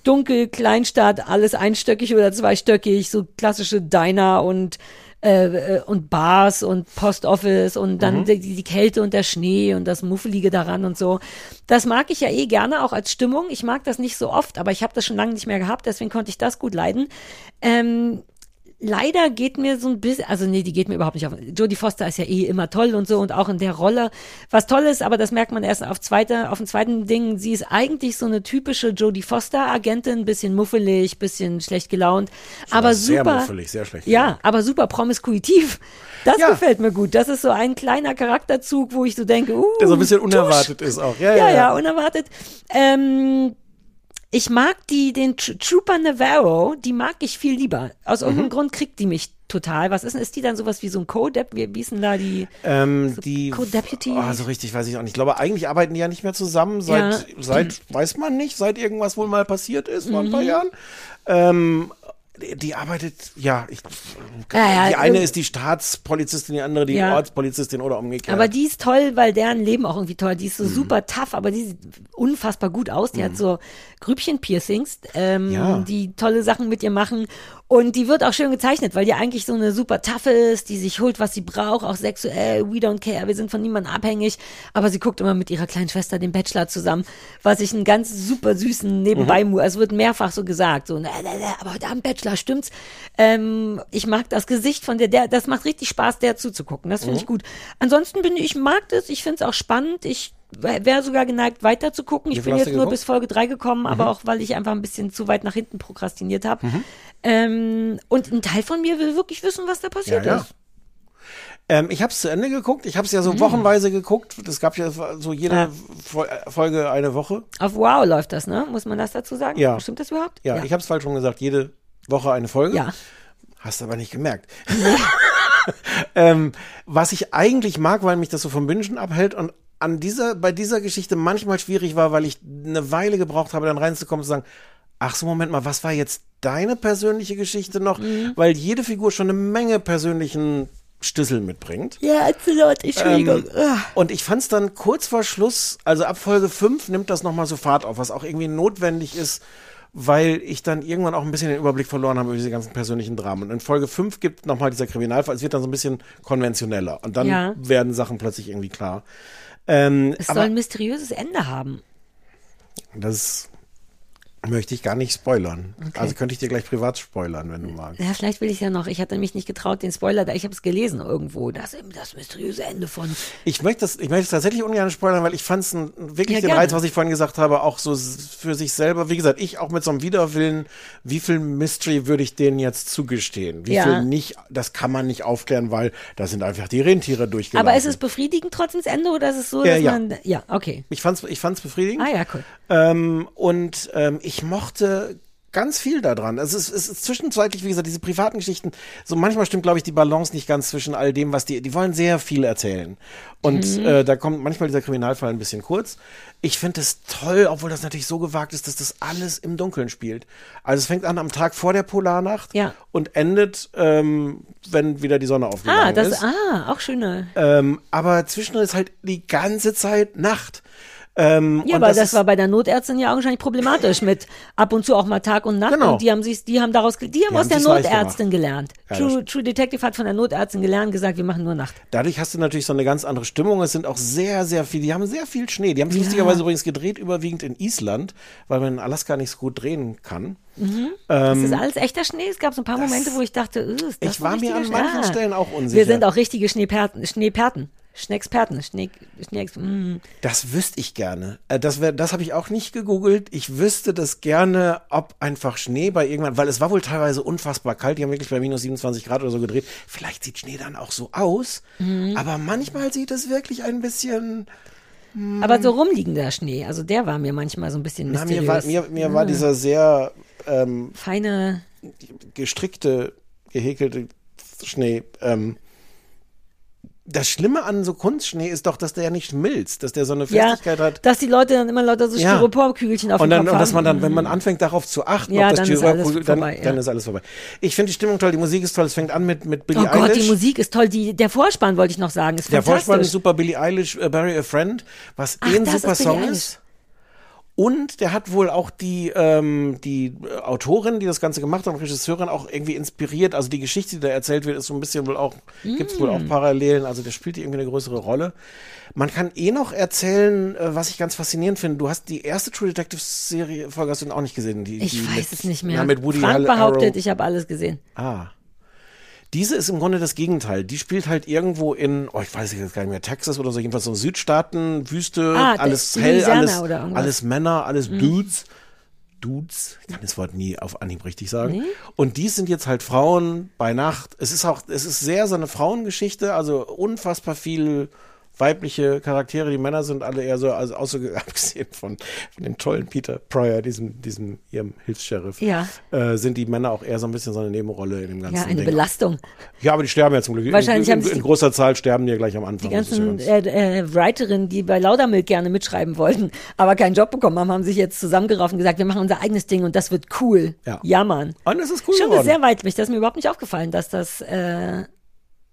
Speaker 2: dunkel, Kleinstadt, alles einstöckig oder zweistöckig, so klassische Diner und äh, äh, und Bars und Post Office und dann die, die Kälte und der Schnee und das Muffelige daran und so. Das mag ich ja eh gerne, auch als Stimmung. Ich mag das nicht so oft, aber ich habe das schon lange nicht mehr gehabt, deswegen konnte ich das gut leiden. Ähm, leider geht mir so ein bisschen, also nee, die geht mir überhaupt nicht auf. Jodie Foster ist ja eh immer toll und so und auch in der Rolle. Was toll ist, aber das merkt man erst auf zweite, auf dem zweiten Ding. Sie ist eigentlich so eine typische Jodie Foster Agentin, bisschen muffelig, bisschen schlecht gelaunt, aber
Speaker 1: sehr
Speaker 2: super.
Speaker 1: muffelig, sehr schlecht
Speaker 2: Ja, aber super promiskuitiv. Das
Speaker 1: Ja.
Speaker 2: gefällt mir gut. Das ist so ein kleiner Charakterzug, wo ich so denke, uh,
Speaker 1: Der so ein bisschen
Speaker 2: tusch.
Speaker 1: unerwartet ist auch. Ja,
Speaker 2: Ja,
Speaker 1: ja,
Speaker 2: ja, unerwartet. Ähm, ich mag die, den Tr- Trooper Navarro, die mag ich viel lieber. Aus
Speaker 1: Mhm.
Speaker 2: irgendeinem Grund kriegt die mich total. Was ist denn, ist die dann sowas wie so ein Co-Dep? Wie, wie ist denn da die?
Speaker 1: Ähm,
Speaker 2: So
Speaker 1: die,
Speaker 2: Co-Deputy?
Speaker 1: oh, so richtig weiß ich auch nicht. Ich glaube, eigentlich arbeiten die ja nicht mehr zusammen. Seit,
Speaker 2: Ja.
Speaker 1: seit weiß man nicht, seit irgendwas wohl mal passiert ist, vor ein
Speaker 2: Mhm.
Speaker 1: paar Jahren. Ähm, Die, arbeitet, ja, ich,
Speaker 2: Ja, ja,
Speaker 1: die eine ist die Staatspolizistin, die andere die
Speaker 2: Ja.
Speaker 1: Ortspolizistin oder umgekehrt.
Speaker 2: Aber die ist toll, weil deren Leben auch irgendwie toll. Die ist so
Speaker 1: Mhm.
Speaker 2: super tough, aber die sieht unfassbar gut aus. Die hat so Grübchen-Piercings, ähm, die tolle Sachen mit ihr machen. Und die wird auch schön gezeichnet, weil die eigentlich so eine super tough ist, die sich holt, was sie braucht, auch sexuell. We don't care, wir sind von niemandem abhängig. Aber sie guckt immer mit ihrer kleinen Schwester den Bachelor zusammen, was ich einen ganz super süßen nebenbei,
Speaker 1: Mhm.
Speaker 2: es wird mehrfach so gesagt, so, na, na, na, aber heute Abend Bachelor, stimmt's? Ähm, ich mag das Gesicht von der, der, das macht richtig Spaß, der zuzugucken. Das finde
Speaker 1: Mhm.
Speaker 2: ich gut. Ansonsten bin ich, ich mag das, ich finde es auch spannend. Ich wäre sogar geneigt, weiter zu gucken. Ich bin jetzt nur bis Folge drei gekommen, aber
Speaker 1: Mhm.
Speaker 2: auch, weil ich einfach ein bisschen zu weit nach hinten prokrastiniert habe. Ähm, und ein Teil von mir will wirklich wissen, was da passiert
Speaker 1: Ja, ja.
Speaker 2: ist.
Speaker 1: Ähm, ich habe es zu Ende geguckt. Ich habe es ja
Speaker 2: Mhm.
Speaker 1: so wochenweise geguckt. Es gab ja so jede Fol- Folge eine Woche.
Speaker 2: Auf Wow läuft das, ne? Muss man das dazu sagen?
Speaker 1: Ja.
Speaker 2: Stimmt das überhaupt?
Speaker 1: Ja, ich habe es falsch schon gesagt. Jede Woche eine Folge.
Speaker 2: Ja.
Speaker 1: Hast aber nicht gemerkt. ähm, was ich eigentlich mag, weil mich das so vom Bingen abhält und an dieser, bei dieser Geschichte manchmal schwierig war, weil ich eine Weile gebraucht habe, dann reinzukommen und zu sagen, ach so, Moment mal, was war jetzt deine persönliche Geschichte noch? Weil jede Figur schon eine Menge persönlichen Stüssel mitbringt.
Speaker 2: Ja, Axelot, Entschuldigung.
Speaker 1: Ähm, und ich fand es dann kurz vor Schluss, also ab Folge 5 nimmt das nochmal so Fahrt auf, was auch irgendwie notwendig ist, weil ich dann irgendwann auch ein bisschen den Überblick verloren habe über diese ganzen persönlichen Dramen. Und in Folge 5 gibt nochmal dieser Kriminalfall, es wird dann so ein bisschen konventioneller und dann
Speaker 2: Ja.
Speaker 1: werden Sachen plötzlich irgendwie klar. Ähm,
Speaker 2: es soll ein mysteriöses Ende haben.
Speaker 1: das möchte ich gar nicht spoilern.
Speaker 2: Okay.
Speaker 1: Also könnte ich dir gleich privat spoilern, wenn du magst.
Speaker 2: Ja, vielleicht will ich ja noch. Ich hatte mich nicht getraut, den Spoiler, da ich habe es gelesen irgendwo. Das, das mysteriöse Ende von.
Speaker 1: Ich möchte das, ich möchte es tatsächlich ungern spoilern, weil ich fand es wirklich
Speaker 2: Ja,
Speaker 1: den
Speaker 2: gerne.
Speaker 1: Reiz, was ich vorhin gesagt habe, auch so für sich selber. Wie gesagt, ich auch mit so einem Widerwillen, wie viel Mystery würde ich denen jetzt zugestehen? Wie
Speaker 2: Ja.
Speaker 1: viel nicht, das kann man nicht aufklären, weil da sind einfach die Rentiere durchgelaufen.
Speaker 2: Aber ist es befriedigend trotzdem das Ende oder ist es so,
Speaker 1: Ja,
Speaker 2: dass
Speaker 1: ja.
Speaker 2: man. Ja, okay.
Speaker 1: ich fand's, ich fand's befriedigend.
Speaker 2: Ah ja, cool.
Speaker 1: Ähm, und ähm, ich mochte ganz viel daran. Also es, es ist zwischenzeitlich, wie gesagt, diese privaten Geschichten, so manchmal stimmt, glaube ich, die Balance nicht ganz zwischen all dem, was die, die wollen sehr viel erzählen. Und
Speaker 2: Mhm.
Speaker 1: äh, da kommt manchmal dieser Kriminalfall ein bisschen kurz. Ich finde es toll, obwohl das natürlich so gewagt ist, dass das alles im Dunkeln spielt. Also es fängt an am Tag vor der Polarnacht
Speaker 2: Ja.
Speaker 1: und endet, ähm, wenn wieder die Sonne aufgegangen
Speaker 2: Ah, das,
Speaker 1: ist.
Speaker 2: ah, auch schöne.
Speaker 1: Ähm, aber zwischendrin ist halt die ganze Zeit Nacht. Ähm,
Speaker 2: Ja, aber das,
Speaker 1: ist-
Speaker 2: war bei der Notärztin ja augenscheinlich problematisch mit ab und zu auch mal Tag und Nacht.
Speaker 1: Genau.
Speaker 2: Und die haben sich, die haben daraus, die haben
Speaker 1: Die
Speaker 2: aus
Speaker 1: haben
Speaker 2: der Notärztin gelernt.
Speaker 1: Ja, das
Speaker 2: True. True Detective hat von der Notärztin gelernt, gesagt, wir machen nur Nacht.
Speaker 1: Dadurch hast du natürlich so eine ganz andere Stimmung. Es sind auch sehr, sehr viele, die haben sehr viel Schnee. Die haben es lustigerweise übrigens gedreht, überwiegend in Island, weil man in Alaska nicht so gut drehen kann.
Speaker 2: Mhm.
Speaker 1: Ähm,
Speaker 2: das ist alles echter Schnee. Es gab so ein paar Momente, wo ich dachte, äh, ist das
Speaker 1: ich war mir an manchen
Speaker 2: Schnee?
Speaker 1: Stellen auch unsicher.
Speaker 2: Wir sind auch richtige Schneeperten, Schneeperten. Schneexperten, Schnee, Schnee, mm.
Speaker 1: Das wüsste ich gerne. Äh, Das, wär- das habe ich auch nicht gegoogelt. Ich wüsste das gerne, ob einfach Schnee bei irgendwann, weil es war wohl teilweise unfassbar kalt. Die haben wirklich bei minus 27 Grad oder so gedreht. Vielleicht sieht Schnee dann auch so aus.
Speaker 2: Mhm.
Speaker 1: Aber manchmal sieht es wirklich ein bisschen.
Speaker 2: Aber so rumliegender Schnee, also der war mir manchmal so ein bisschen
Speaker 1: Na,
Speaker 2: mysteriös.
Speaker 1: mir war, mir, mir war
Speaker 2: Ah.
Speaker 1: dieser sehr ähm,
Speaker 2: Feine,
Speaker 1: gestrickte, gehäkelte Schnee. Ähm, das Schlimme an so Kunstschnee ist doch, dass der ja nicht schmilzt, dass der so eine
Speaker 2: ja,
Speaker 1: Festigkeit hat.
Speaker 2: dass die Leute dann immer lauter so
Speaker 1: Ja.
Speaker 2: Styroporkügelchen auf
Speaker 1: Und dann,
Speaker 2: Kopf
Speaker 1: und dass man dann, wenn man anfängt, darauf zu achten,
Speaker 2: Ja,
Speaker 1: ob das
Speaker 2: dann ist alles
Speaker 1: Styroporkügel, dann,
Speaker 2: vorbei, ja.
Speaker 1: dann ist alles vorbei. Ich finde die Stimmung toll, die Musik ist toll, es fängt an mit, mit Billie
Speaker 2: Oh Gott,
Speaker 1: Eilish.
Speaker 2: die Musik ist toll. Die, der Vorspann wollte ich noch sagen, ist
Speaker 1: Der
Speaker 2: fantastisch.
Speaker 1: Vorspann ist super, Billie Eilish, äh, Bury a Friend, was
Speaker 2: Ach,
Speaker 1: eh ein super
Speaker 2: ist
Speaker 1: Song
Speaker 2: Eilish.
Speaker 1: ist. Und der hat wohl auch die, ähm, die äh, Autorin, die das Ganze gemacht hat, und Regisseurin auch irgendwie inspiriert. Also die Geschichte, die da erzählt wird, ist so ein bisschen wohl auch, gibt's wohl auch
Speaker 2: Mm.
Speaker 1: Parallelen. Also der spielt hier irgendwie eine größere Rolle. Man kann eh noch erzählen, äh, was ich ganz faszinierend finde. Du hast die erste True Detective Serie Folge hast du auch nicht gesehen. Die,
Speaker 2: Ich
Speaker 1: die
Speaker 2: weiß
Speaker 1: mit,
Speaker 2: es nicht mehr.
Speaker 1: Na, mit Woody
Speaker 2: Frank behauptet,
Speaker 1: Arrow.
Speaker 2: ich habe alles gesehen.
Speaker 1: Ah. Diese ist im Grunde das Gegenteil. Die spielt halt irgendwo in, oh, ich weiß jetzt gar nicht mehr, Texas oder so, jedenfalls so Südstaaten, Wüste,
Speaker 2: Ah,
Speaker 1: alles hell, alles, alles Männer, alles
Speaker 2: Mhm.
Speaker 1: Dudes. Dudes, ich kann das Wort nie auf Anhieb richtig sagen. Und die sind jetzt halt Frauen bei Nacht. Es ist auch, es ist sehr so eine Frauengeschichte, also unfassbar viel weibliche Charaktere. Die Männer sind alle eher so, also außer abgesehen von, von dem tollen Peter Pryor, diesem, diesem ihrem Hilfs-Sheriff,
Speaker 2: Ja.
Speaker 1: äh, sind die Männer auch eher so ein bisschen so eine Nebenrolle in dem ganzen
Speaker 2: Ja, eine
Speaker 1: Ding.
Speaker 2: Belastung.
Speaker 1: Ja, aber die sterben ja zum Glück.
Speaker 2: Wahrscheinlich
Speaker 1: in,
Speaker 2: haben
Speaker 1: in,
Speaker 2: sich
Speaker 1: in großer Zahl sterben die ja gleich am Anfang.
Speaker 2: Die
Speaker 1: ist ja
Speaker 2: ganzen
Speaker 1: ganz-
Speaker 2: äh, äh, Writerinnen, die bei Laudermilk gerne mitschreiben wollten, aber keinen Job bekommen haben, haben sich jetzt zusammengerauft und gesagt, wir machen unser eigenes Ding und das wird cool.
Speaker 1: Ja.
Speaker 2: ja Mann.
Speaker 1: Und es ist cool
Speaker 2: Schon
Speaker 1: geworden.
Speaker 2: sehr weitlich. Das ist mir überhaupt nicht aufgefallen, dass das, äh,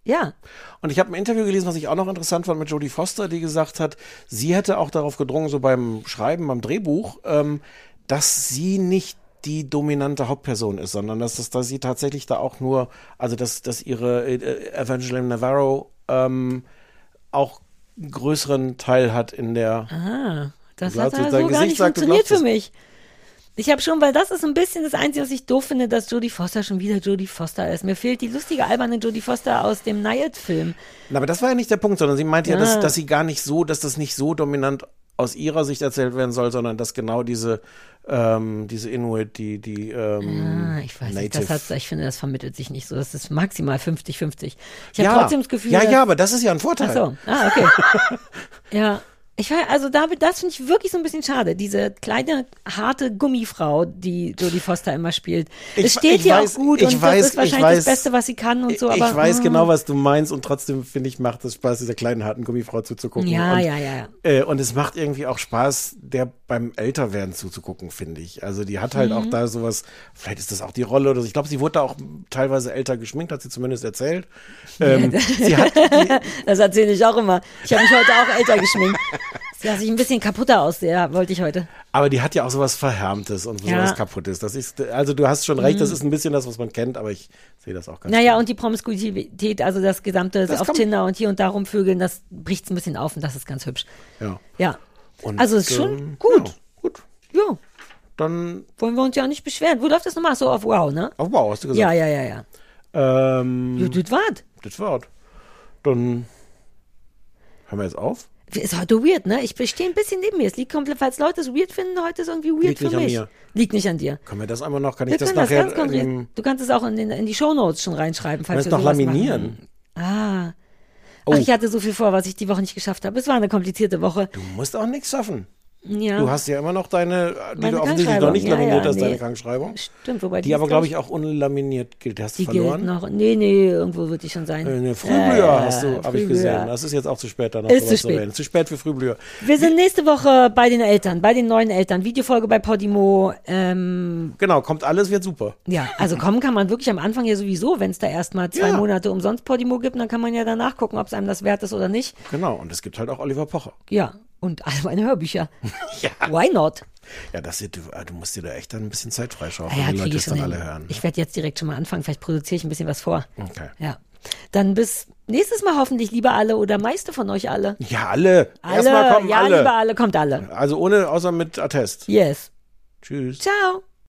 Speaker 2: ja.
Speaker 1: Und ich habe ein Interview gelesen, was ich auch noch interessant fand mit Jodie Foster, die gesagt hat, sie hätte auch darauf gedrungen, so beim Schreiben, beim Drehbuch, ähm, dass sie nicht die dominante Hauptperson ist, sondern dass, dass, dass sie tatsächlich da auch nur, also dass, dass ihre äh, Evangeline Navarro ähm, auch einen größeren Teil hat in der.
Speaker 2: Ah, das hat also
Speaker 1: dein
Speaker 2: gar
Speaker 1: Gesicht
Speaker 2: nicht
Speaker 1: sagt,
Speaker 2: funktioniert
Speaker 1: glaubst
Speaker 2: für mich. Ich habe schon, weil das ist ein bisschen das Einzige, was ich doof finde, dass Jodie Foster schon wieder Jodie Foster ist. Mir fehlt die lustige, alberne Jodie Foster aus dem Nayet-Film.
Speaker 1: Na, aber das war ja nicht der Punkt, sondern sie meinte ja,
Speaker 2: Ja.
Speaker 1: dass, dass sie gar nicht so, dass das nicht so dominant aus ihrer Sicht erzählt werden soll, sondern dass genau diese, ähm, diese Inuit, die, die ähm,
Speaker 2: Ah, ich weiß
Speaker 1: Native.
Speaker 2: nicht, das hat, ich finde, das vermittelt sich nicht so. Das ist maximal 50-50. Ich
Speaker 1: ja,
Speaker 2: habe trotzdem das Gefühl,
Speaker 1: ja, ja, aber das ist ja ein Vorteil.
Speaker 2: Ach so, ah, okay. ja. Ich weiß, also David, das finde ich wirklich so ein bisschen schade. Diese kleine, harte Gummifrau, die Jodie Foster immer spielt.
Speaker 1: Ich-
Speaker 2: es steht
Speaker 1: ich
Speaker 2: ihr auch gut
Speaker 1: ich
Speaker 2: und
Speaker 1: weiß-
Speaker 2: das ist
Speaker 1: ich
Speaker 2: wahrscheinlich
Speaker 1: weiß-
Speaker 2: das Beste, was sie kann und so,
Speaker 1: ich
Speaker 2: aber.
Speaker 1: weiß
Speaker 2: mm.
Speaker 1: genau, was du meinst und trotzdem finde ich, macht es Spaß, dieser kleinen harten Gummifrau zuzugucken.
Speaker 2: Ja,
Speaker 1: und,
Speaker 2: ja, ja, ja.
Speaker 1: Äh, und es macht irgendwie auch Spaß, der beim Älterwerden zuzugucken, finde ich. Also die hat halt
Speaker 2: Mhm.
Speaker 1: auch da sowas, vielleicht ist das auch die Rolle oder so. Ich glaube, sie wurde da auch teilweise älter geschminkt, hat sie zumindest erzählt. Ähm, sie hat,
Speaker 2: Das erzähle ich auch immer. Ich habe mich heute auch älter geschminkt. Dass ich ein bisschen kaputter aussehe, wollte ich heute.
Speaker 1: aber die hat ja auch sowas Verhärmtes und
Speaker 2: Ja. Mhm.
Speaker 1: sowas kaputtes. Das ist, also du hast schon recht, das ist ein bisschen das, was man kennt, aber ich sehe das auch ganz
Speaker 2: Naja,
Speaker 1: klar.
Speaker 2: und die Promiskuität, also das gesamte
Speaker 1: Das
Speaker 2: auf Tinder und hier und da rumvögeln, das bricht ein bisschen auf und das ist ganz hübsch.
Speaker 1: Ja.
Speaker 2: Ja.
Speaker 1: Und,
Speaker 2: also ist schon
Speaker 1: ähm,
Speaker 2: gut.
Speaker 1: Ja, gut.
Speaker 2: Ja.
Speaker 1: Dann,
Speaker 2: Wollen wir uns ja nicht beschweren. Wo läuft das nochmal? So auf Wow, ne?
Speaker 1: oh wow, hast du gesagt.
Speaker 2: Ja, ja, ja, ja.
Speaker 1: Ähm,
Speaker 2: Ja, das war's.
Speaker 1: Das war's. Dann hören wir jetzt auf.
Speaker 2: Ist heute weird, ne? Ich stehe ein bisschen neben mir. Es liegt komplett, falls Leute es weird finden, heute ist irgendwie weird
Speaker 1: Liegt
Speaker 2: für
Speaker 1: nicht an
Speaker 2: mich.
Speaker 1: mir.
Speaker 2: Liegt nicht an dir.
Speaker 1: Können wir das einmal noch? Kann
Speaker 2: Wir
Speaker 1: ich das
Speaker 2: das
Speaker 1: nachher?
Speaker 2: konkret.
Speaker 1: ähm,
Speaker 2: Du kannst es auch in, den, in die Shownotes schon reinschreiben, falls wir
Speaker 1: noch
Speaker 2: sowas
Speaker 1: laminieren.
Speaker 2: Machen. Ah.
Speaker 1: Oh.
Speaker 2: Ach, ich hatte so viel vor, was ich die Woche nicht geschafft habe. Es war eine komplizierte Woche.
Speaker 1: Du musst auch nichts schaffen.
Speaker 2: Ja.
Speaker 1: Du hast ja immer noch deine, die
Speaker 2: Meine
Speaker 1: du offensichtlich noch nicht
Speaker 2: Krankschreibung. Ja,
Speaker 1: laminiert
Speaker 2: ja,
Speaker 1: hast, deine
Speaker 2: nee.
Speaker 1: Krankschreibung.
Speaker 2: Stimmt, wobei
Speaker 1: Die
Speaker 2: ist,
Speaker 1: aber, glaube ich, auch unlaminiert gilt. Die hast du
Speaker 2: Die
Speaker 1: verloren.
Speaker 2: gilt noch. Nee, nee, irgendwo wird die schon sein.
Speaker 1: Äh, ne, Frühblüher
Speaker 2: Ja,
Speaker 1: hast du, habe ich
Speaker 2: Frühblüher.
Speaker 1: gesehen. Das ist jetzt auch zu spät, da noch
Speaker 2: Ist zu spät.
Speaker 1: Zu spät für Frühblüher.
Speaker 2: Wir sind nächste Woche bei den Eltern, bei den neuen Eltern. Videofolge bei Podimo. Ähm,
Speaker 1: Genau, kommt alles, wird super.
Speaker 2: ja, also kommen kann man wirklich am Anfang ja sowieso, wenn es da erstmal zwei. Monate umsonst Podimo gibt, dann kann man ja danach gucken, ob es einem das wert ist oder nicht.
Speaker 1: Genau, und es gibt halt auch Oliver Pocher.
Speaker 2: Ja, und all meine Hörbücher.
Speaker 1: Ja.
Speaker 2: Why not?
Speaker 1: Ja, das, du, du musst dir da echt dann ein bisschen Zeit freischaufeln,
Speaker 2: Ah Ja, ja,
Speaker 1: die Leute es dann
Speaker 2: schon
Speaker 1: alle
Speaker 2: hin.
Speaker 1: hören. ne?
Speaker 2: Ich werde jetzt direkt schon mal anfangen, vielleicht produziere ich ein bisschen was vor.
Speaker 1: Okay.
Speaker 2: Ja. Dann bis nächstes Mal hoffentlich, lieber alle oder meiste von euch alle.
Speaker 1: Ja, alle.
Speaker 2: Alle,
Speaker 1: Erstmal kommen
Speaker 2: ja,
Speaker 1: alle.
Speaker 2: lieber alle, kommt alle.
Speaker 1: Also ohne, außer mit Attest.
Speaker 2: Yes.
Speaker 1: Tschüss.
Speaker 2: Ciao.